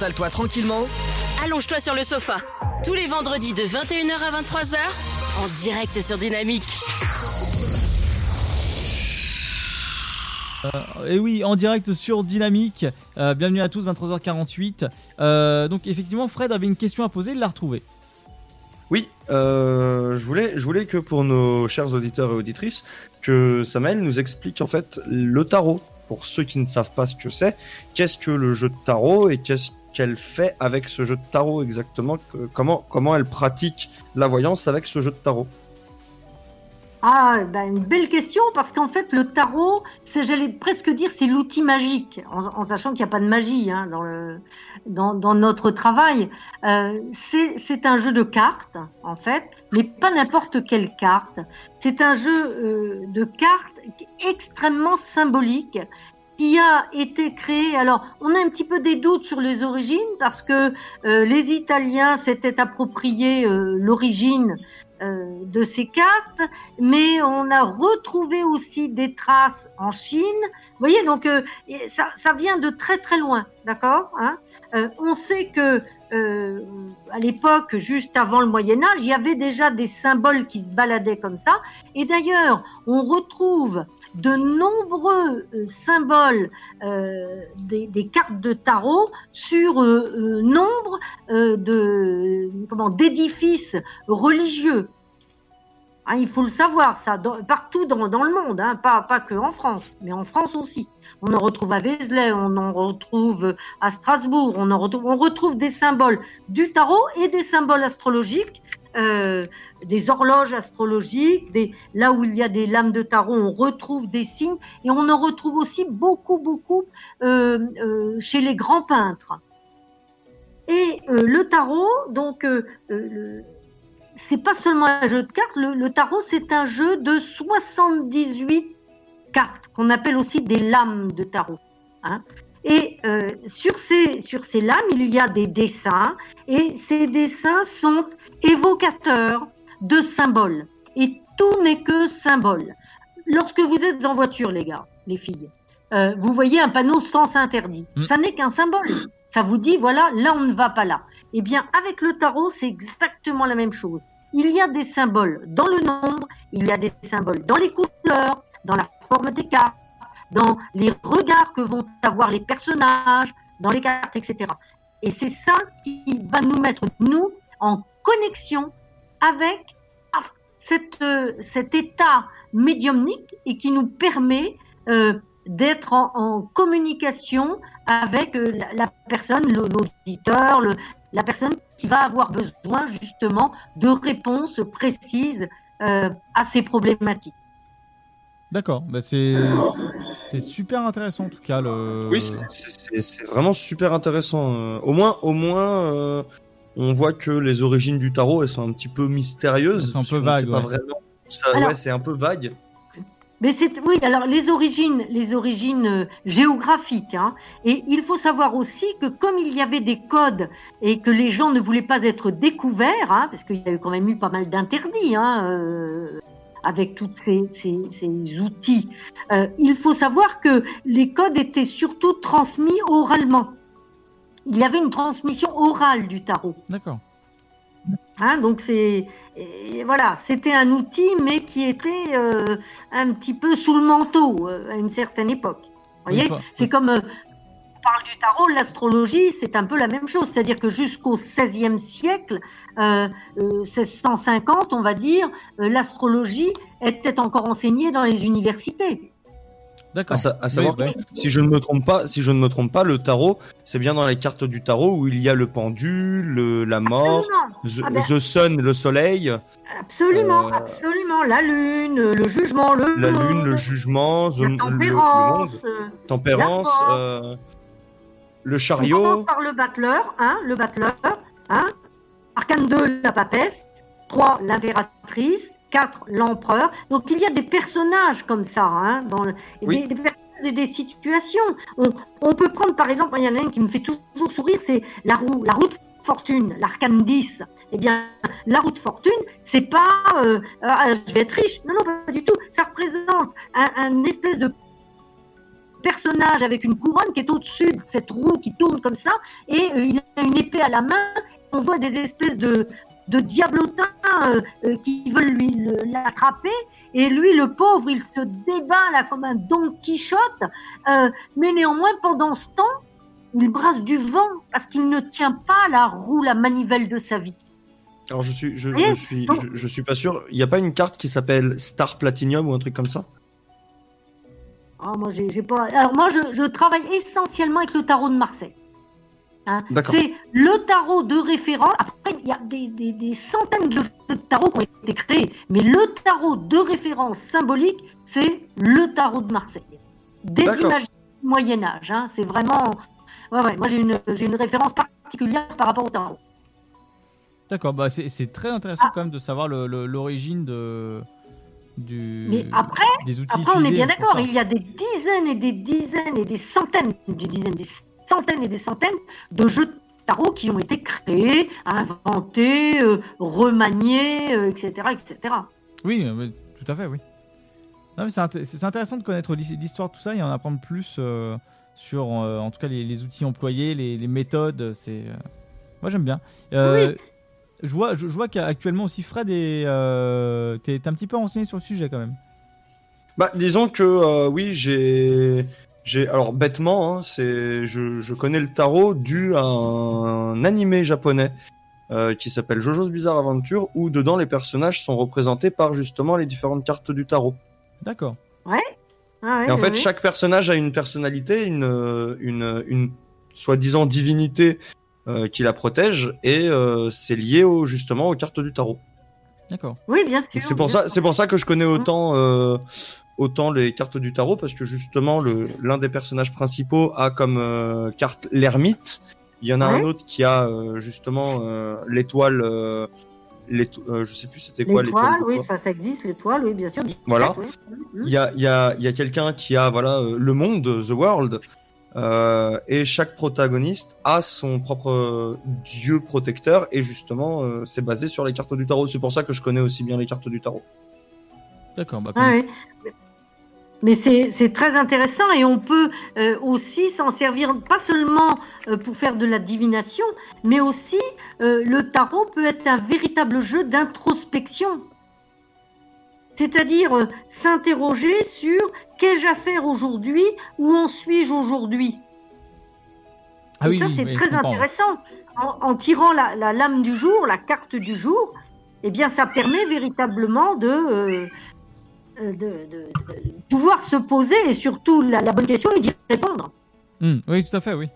Installe-toi tranquillement. Allonge-toi sur le sofa. Tous les vendredis de 21h à 23h, en direct sur Dynamique. Euh, et oui, en direct sur Dynamique. Euh, bienvenue à tous, 23h48. Euh, donc effectivement, Fred avait une question à poser, il l'a retrouvée. Oui, euh, je voulais, je voulais que pour nos chers auditeurs et auditrices, que Samuel nous explique en fait le tarot. Pour ceux qui ne savent pas ce que c'est, qu'est-ce que le jeu de tarot et qu'est-ce qu'elle fait avec ce jeu de tarot exactement comment, comment elle pratique la voyance avec ce jeu de tarot Ah, ben, une belle question parce qu'en fait le tarot, j'allais presque dire, c'est l'outil magique, en, sachant qu'il n'y a pas de magie hein, dans, dans, notre travail. Euh, c'est, c'est un jeu de cartes en fait, mais pas n'importe quelle carte. C'est un jeu euh, de cartes extrêmement symbolique qui a été créé. Alors, on a un petit peu des doutes sur les origines parce que euh, les Italiens s'étaient approprié euh, l'origine euh, de ces cartes, mais on a retrouvé aussi des traces en Chine. Vous voyez, donc ça, ça vient de très très loin, d'accord hein On sait que à l'époque, juste avant le Moyen Âge, il y avait déjà des symboles qui se baladaient comme ça. Et d'ailleurs, on retrouve de nombreux euh, symboles euh, des, cartes de tarot sur euh, nombre d'édifices religieux. Hein, il faut le savoir, ça, partout dans, le monde, hein, pas, pas que en France, mais en France aussi. On en retrouve à Vézelay, on en retrouve à Strasbourg, on retrouve des symboles du tarot et des symboles astrologiques, euh, des horloges astrologiques, là où il y a des lames de tarot, on retrouve des signes et on en retrouve aussi beaucoup, beaucoup euh, euh, chez les grands peintres. Et le tarot, donc, c'est pas seulement un jeu de cartes, le, tarot c'est un jeu de 78 cartes qu'on appelle aussi des lames de tarot. hein. Et sur, ces, sur ces lames, il y a des dessins et ces dessins sont évocateurs de symboles. Et tout n'est que symbole. Lorsque vous êtes en voiture, les gars, les filles, euh, vous voyez un panneau sens interdit. Ça n'est qu'un symbole. Ça vous dit, voilà, là on ne va pas là. Eh bien, avec le tarot, c'est exactement la même chose. Il y a des symboles dans le nombre, il y a des symboles dans les couleurs, dans la forme des cartes, dans les regards que vont avoir les personnages, dans les cartes, etc. Et c'est ça qui va nous mettre, nous, en connexion avec ah, cette, euh, cet état médiumnique et qui nous permet euh, d'être en, en communication avec euh, la, la personne, l'auditeur, le, la personne qui va avoir besoin justement de réponses précises euh, à ces problématiques. D'accord, bah c'est c'est super intéressant en tout cas. Le... Oui, c'est- vraiment super intéressant. Au moins, au moins, euh, on voit que les origines du tarot, elles sont un petit peu mystérieuses. Elles sont un peu ouais. vraiment. Ouais, c'est un peu vague. Mais c'est oui, alors les origines, les origines euh, géographiques. Hein, et il faut savoir aussi que comme il y avait des codes et que les gens ne voulaient pas être découverts, hein, parce qu'il y a quand même eu pas mal d'interdits hein, euh, avec tous ces, ces, ces outils, euh, il faut savoir que les codes étaient surtout transmis oralement. Il y avait une transmission orale du tarot. D'accord. Hein, donc c'est voilà, c'était un outil mais qui était euh, un petit peu sous le manteau euh, à une certaine époque. Vous voyez, c'est comme euh, on parle du tarot, l'astrologie, c'est un peu la même chose, c'est-à-dire que jusqu'au XVIe siècle, euh, euh, 1650, on va dire, l'astrologie était encore enseignée dans les universités. D'accord. À, sa- à savoir, Oui, que, si je ne me trompe pas, si je ne me trompe pas, le tarot, c'est bien dans les cartes du tarot où il y a le pendule, le- la mort, the, Ah ben- the sun, le soleil, Absolument, Euh, absolument, la lune, le jugement, le la monde, lune, le jugement, the- la le- le, tempérance, monde, euh, tempérance, la euh, le On chariot. commence par le battleur, hein, le battleur, hein. Arcane 2, la papesse. 3, l'impératrice. 4, l'empereur. Donc il y a des personnages comme ça, hein, dans le- Oui. des, des personnages et des situations. On, on peut prendre par exemple, il y en a un qui me fait toujours sourire, c'est la roue, la route fortune, l'arcane 10. Eh bien, la route fortune, c'est pas euh, ah, je vais être riche. Non, non, pas du tout. Ça représente un, un espèce de personnage avec une couronne qui est au-dessus de cette roue qui tourne comme ça, et euh, il a une épée à la main. On voit des espèces de, de diablotins euh, euh, qui veulent lui l'attraper. Et lui, le pauvre, il se débat là comme un Don Quichotte. Euh, mais néanmoins, pendant ce temps, il brasse du vent parce qu'il ne tient pas la roue, la manivelle de sa vie. Alors je suis, je, je suis, je, je suis pas sûr. Il n'y a pas une carte qui s'appelle Star Platinum ou un truc comme ça? Ah, moi, j'ai pas. Alors moi, je, je travaille essentiellement avec le tarot de Marseille. Hein. D'accord. C'est le tarot de référence. Après, il y a des, des- des centaines de, de tarots qui ont été créés, mais le tarot de référence symbolique, c'est le tarot de Marseille. Des images du Moyen Âge. Hein. C'est vraiment. Ouais, ouais. Moi, j'ai une, référence particulière par rapport au tarot. D'accord, bah c'est très intéressant Ah. quand même de savoir l'origine de du Mais après, des outils après on est bien d'accord, il y a des dizaines et des dizaines et des centaines, des dizaines, des centaines et des centaines de jeux de tarot qui ont été créés, inventés, euh, remaniés, euh, etc., etc. Oui, euh, mais tout à fait, oui. C'est int- c'est intéressant de connaître l'his- l'histoire de tout ça et en apprendre plus euh, sur, euh, en tout cas, les, les outils employés, les, les méthodes. C'est, euh, moi j'aime bien. Euh, Je vois, je, je vois qu'actuellement aussi Fred est, euh, t'es un petit peu renseigné sur le sujet quand même. Bah, disons que euh, oui, j'ai, j'ai, alors bêtement, hein, c'est, je, je connais le tarot dû à un animé japonais euh, qui s'appelle JoJo's Bizarre Adventure, où dedans les personnages sont représentés par justement les différentes cartes du tarot. D'accord. Ouais. Ah ouais, Et en fait, ouais. chaque personnage a une personnalité, une, une, une soi-disant divinité euh, qui la protège, et euh, c'est lié au, justement aux cartes du tarot. D'accord. Oui, bien sûr. C'est pour ça, c'est pour ça que je connais autant, euh, autant les cartes du tarot parce que justement le l'un des personnages principaux a comme euh, carte l'ermite. Il y en a un autre qui a euh, justement euh, l'étoile. Euh, l'éto- euh, je sais plus c'était quoi l'étoile. Oui, ça, ça existe, l'étoile, oui, bien sûr. 17, Voilà. Il y a, il y a, il y a quelqu'un qui a voilà euh, le monde, the world, euh, et chaque protagoniste a son propre dieu protecteur et justement euh, c'est basé sur les cartes du tarot. C'est pour ça que je connais aussi bien les cartes du tarot. D'accord. Bah, Ah oui. Mais c'est très intéressant et on peut euh, aussi s'en servir pas seulement euh, pour faire de la divination, mais aussi euh, le tarot peut être un véritable jeu d'introspection. C'est-à-dire s'interroger sur qu'ai-je à faire aujourd'hui, où en suis-je aujourd'hui. Ah oui, ça, c'est oui, très intéressant. En, en tirant la, la lame du jour, la carte du jour, eh bien, ça permet véritablement de, de, de- pouvoir se poser et surtout la, la bonne question et d'y répondre. Hmm, oui, tout à fait, oui.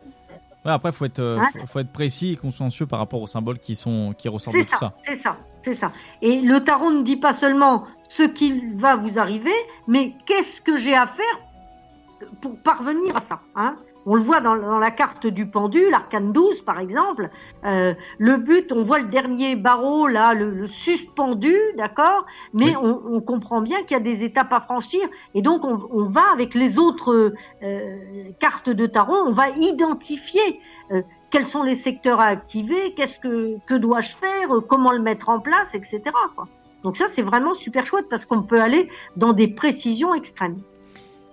Ouais, après, faut être, euh, Hein faut, faut être précis et consciencieux par rapport aux symboles qui sont, qui ressortent de C'est tout ça, ça. c'est ça, c'est ça. Et le tarot ne dit pas seulement ce qui va vous arriver, mais qu'est-ce que j'ai à faire pour parvenir à ça. Hein? On le voit dans, dans la carte du pendu, l'arcane 12 par exemple. Euh, le but, on voit le dernier barreau là, le, le suspendu, d'accord Mais on, on comprend bien qu'il y a des étapes à franchir. Et donc, on, on va avec les autres euh, cartes de tarot, on va identifier euh, quels sont les secteurs à activer, qu'est-ce que, que dois-je faire, comment le mettre en place, etc. quoi. Donc ça, c'est vraiment super chouette parce qu'on peut aller dans des précisions extrêmes.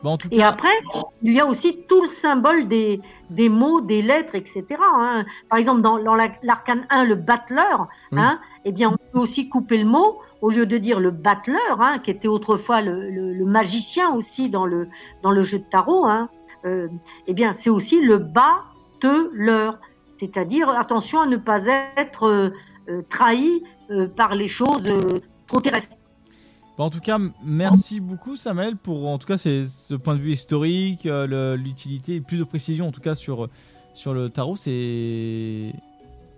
Bon, en tout Et après, il y a aussi tout le symbole des, des mots, des lettres, etc. hein. Par exemple, dans, dans la- l'arcane 1, le battleur, Oui. hein, eh bien, on peut aussi couper le mot, au lieu de dire le battleur, hein, qui était autrefois le, le- le magicien aussi dans le, dans le jeu de tarot, hein, euh, eh bien, c'est aussi le battleur. C'est-à-dire, attention à ne pas être euh, euh, trahi euh, par les choses trop terrestres. Bon, en tout cas, merci beaucoup Samuel pour en tout cas ce point de vue historique, euh, l'utilité, plus de précision en tout cas sur sur le tarot, c'est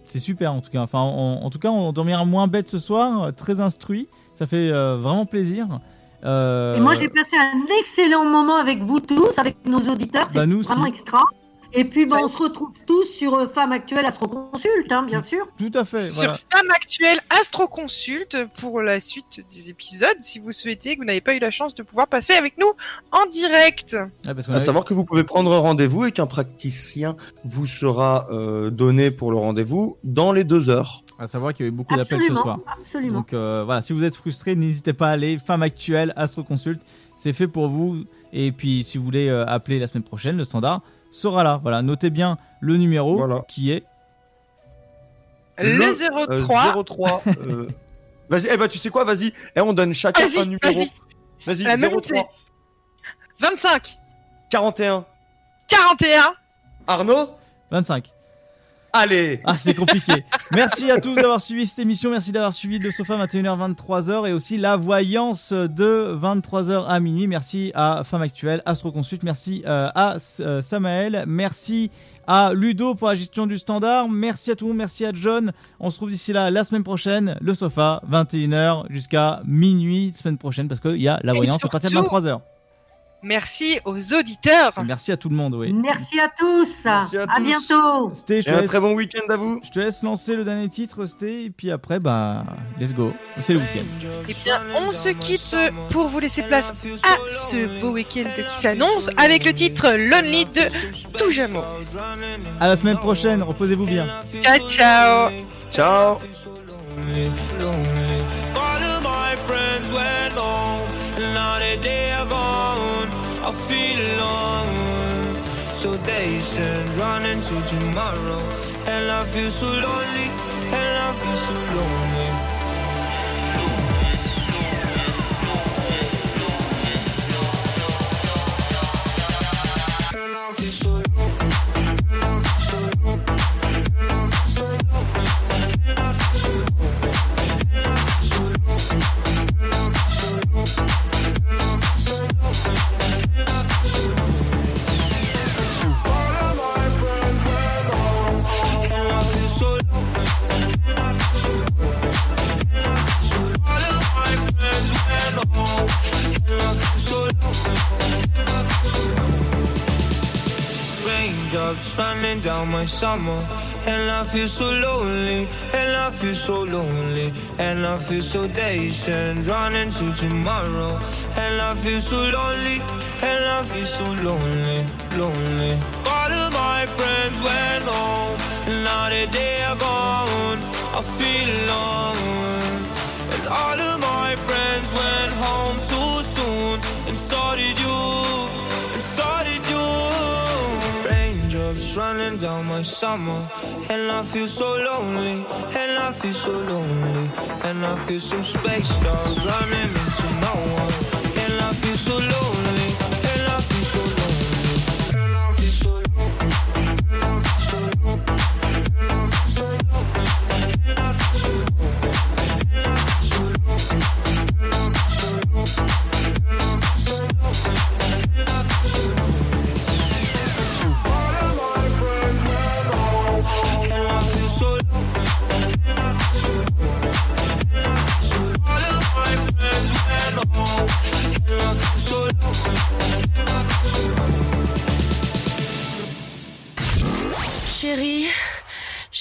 c'est super en tout cas. Enfin, en, en tout cas, on dormira moins bête ce soir, très instruit, ça fait euh, vraiment plaisir. Euh, Et moi, j'ai passé un excellent moment avec vous tous, avec nos auditeurs. C'est Bah, nous vraiment aussi. extra. Et puis, bah, on se retrouve tous sur euh, Femmes Actuelles Astro-Consulte, hein, bien sûr. Tout à fait. Sur Femme Actuelle Astro-Consulte pour la suite des épisodes, si vous souhaitez, que vous n'avez pas eu la chance de pouvoir passer avec nous en direct. À savoir que vous pouvez prendre rendez-vous et qu'un praticien vous sera euh, donné pour le rendez-vous dans les deux heures. À savoir qu'il y a eu beaucoup d'appels ce soir. absolument. Donc euh, voilà, si vous êtes frustré, n'hésitez pas à aller. Femme actuelle, Astro Consult, c'est fait pour vous. Et puis si vous voulez euh, appeler la semaine prochaine, le standard sera là. Voilà, notez bien le numéro qui est. Le 03. 03. euh, Vas-y, eh ben, tu sais quoi, vas-y. Eh, on donne chacun Vas-y, un numéro. vas-y. Même 03. 25. 41. 41. Arnaud? 25. Allez Ah, c'était compliqué. merci à tous d'avoir suivi cette émission. Merci d'avoir suivi le Sofa 21h, 23h et aussi la voyance de 23h à minuit. Merci à Femme Actuelle, Astro Consult. Merci euh, à euh, Samael. Merci à Ludo pour la gestion du standard. Merci à tout le monde. Merci à John. On se retrouve d'ici là la semaine prochaine. Le Sofa, 21h jusqu'à minuit, semaine prochaine, parce qu'il y a la voyance à partir de surtout- 23h. Merci aux auditeurs. Et merci à tout le monde, oui. Merci à tous. à à, tous. bientôt. Sté, je te Et un laisse- très bon week-end à vous. Je te laisse lancer le dernier titre, Sté, et puis après, bah, let's go. C'est le week-end. Eh bien, on se quitte pour vous laisser place à ce beau week-end qui s'annonce avec le titre Lonely de Toujamo. À la semaine prochaine, reposez-vous bien. Ciao, ciao. Ciao. And now that they are gone, I feel alone. So they send running to tomorrow, and I feel so lonely, and I feel so lonely. My summer, and I feel so lonely, and I feel so lonely, and I feel so dazed, running to tomorrow, and I feel so lonely, and I feel so lonely, lonely. All of my friends went home, and now that they are gone, I feel alone. And all of my friends went home too soon, Running down my summer, and I feel so lonely, and I feel so lonely, and I feel so spaced out, running into no one,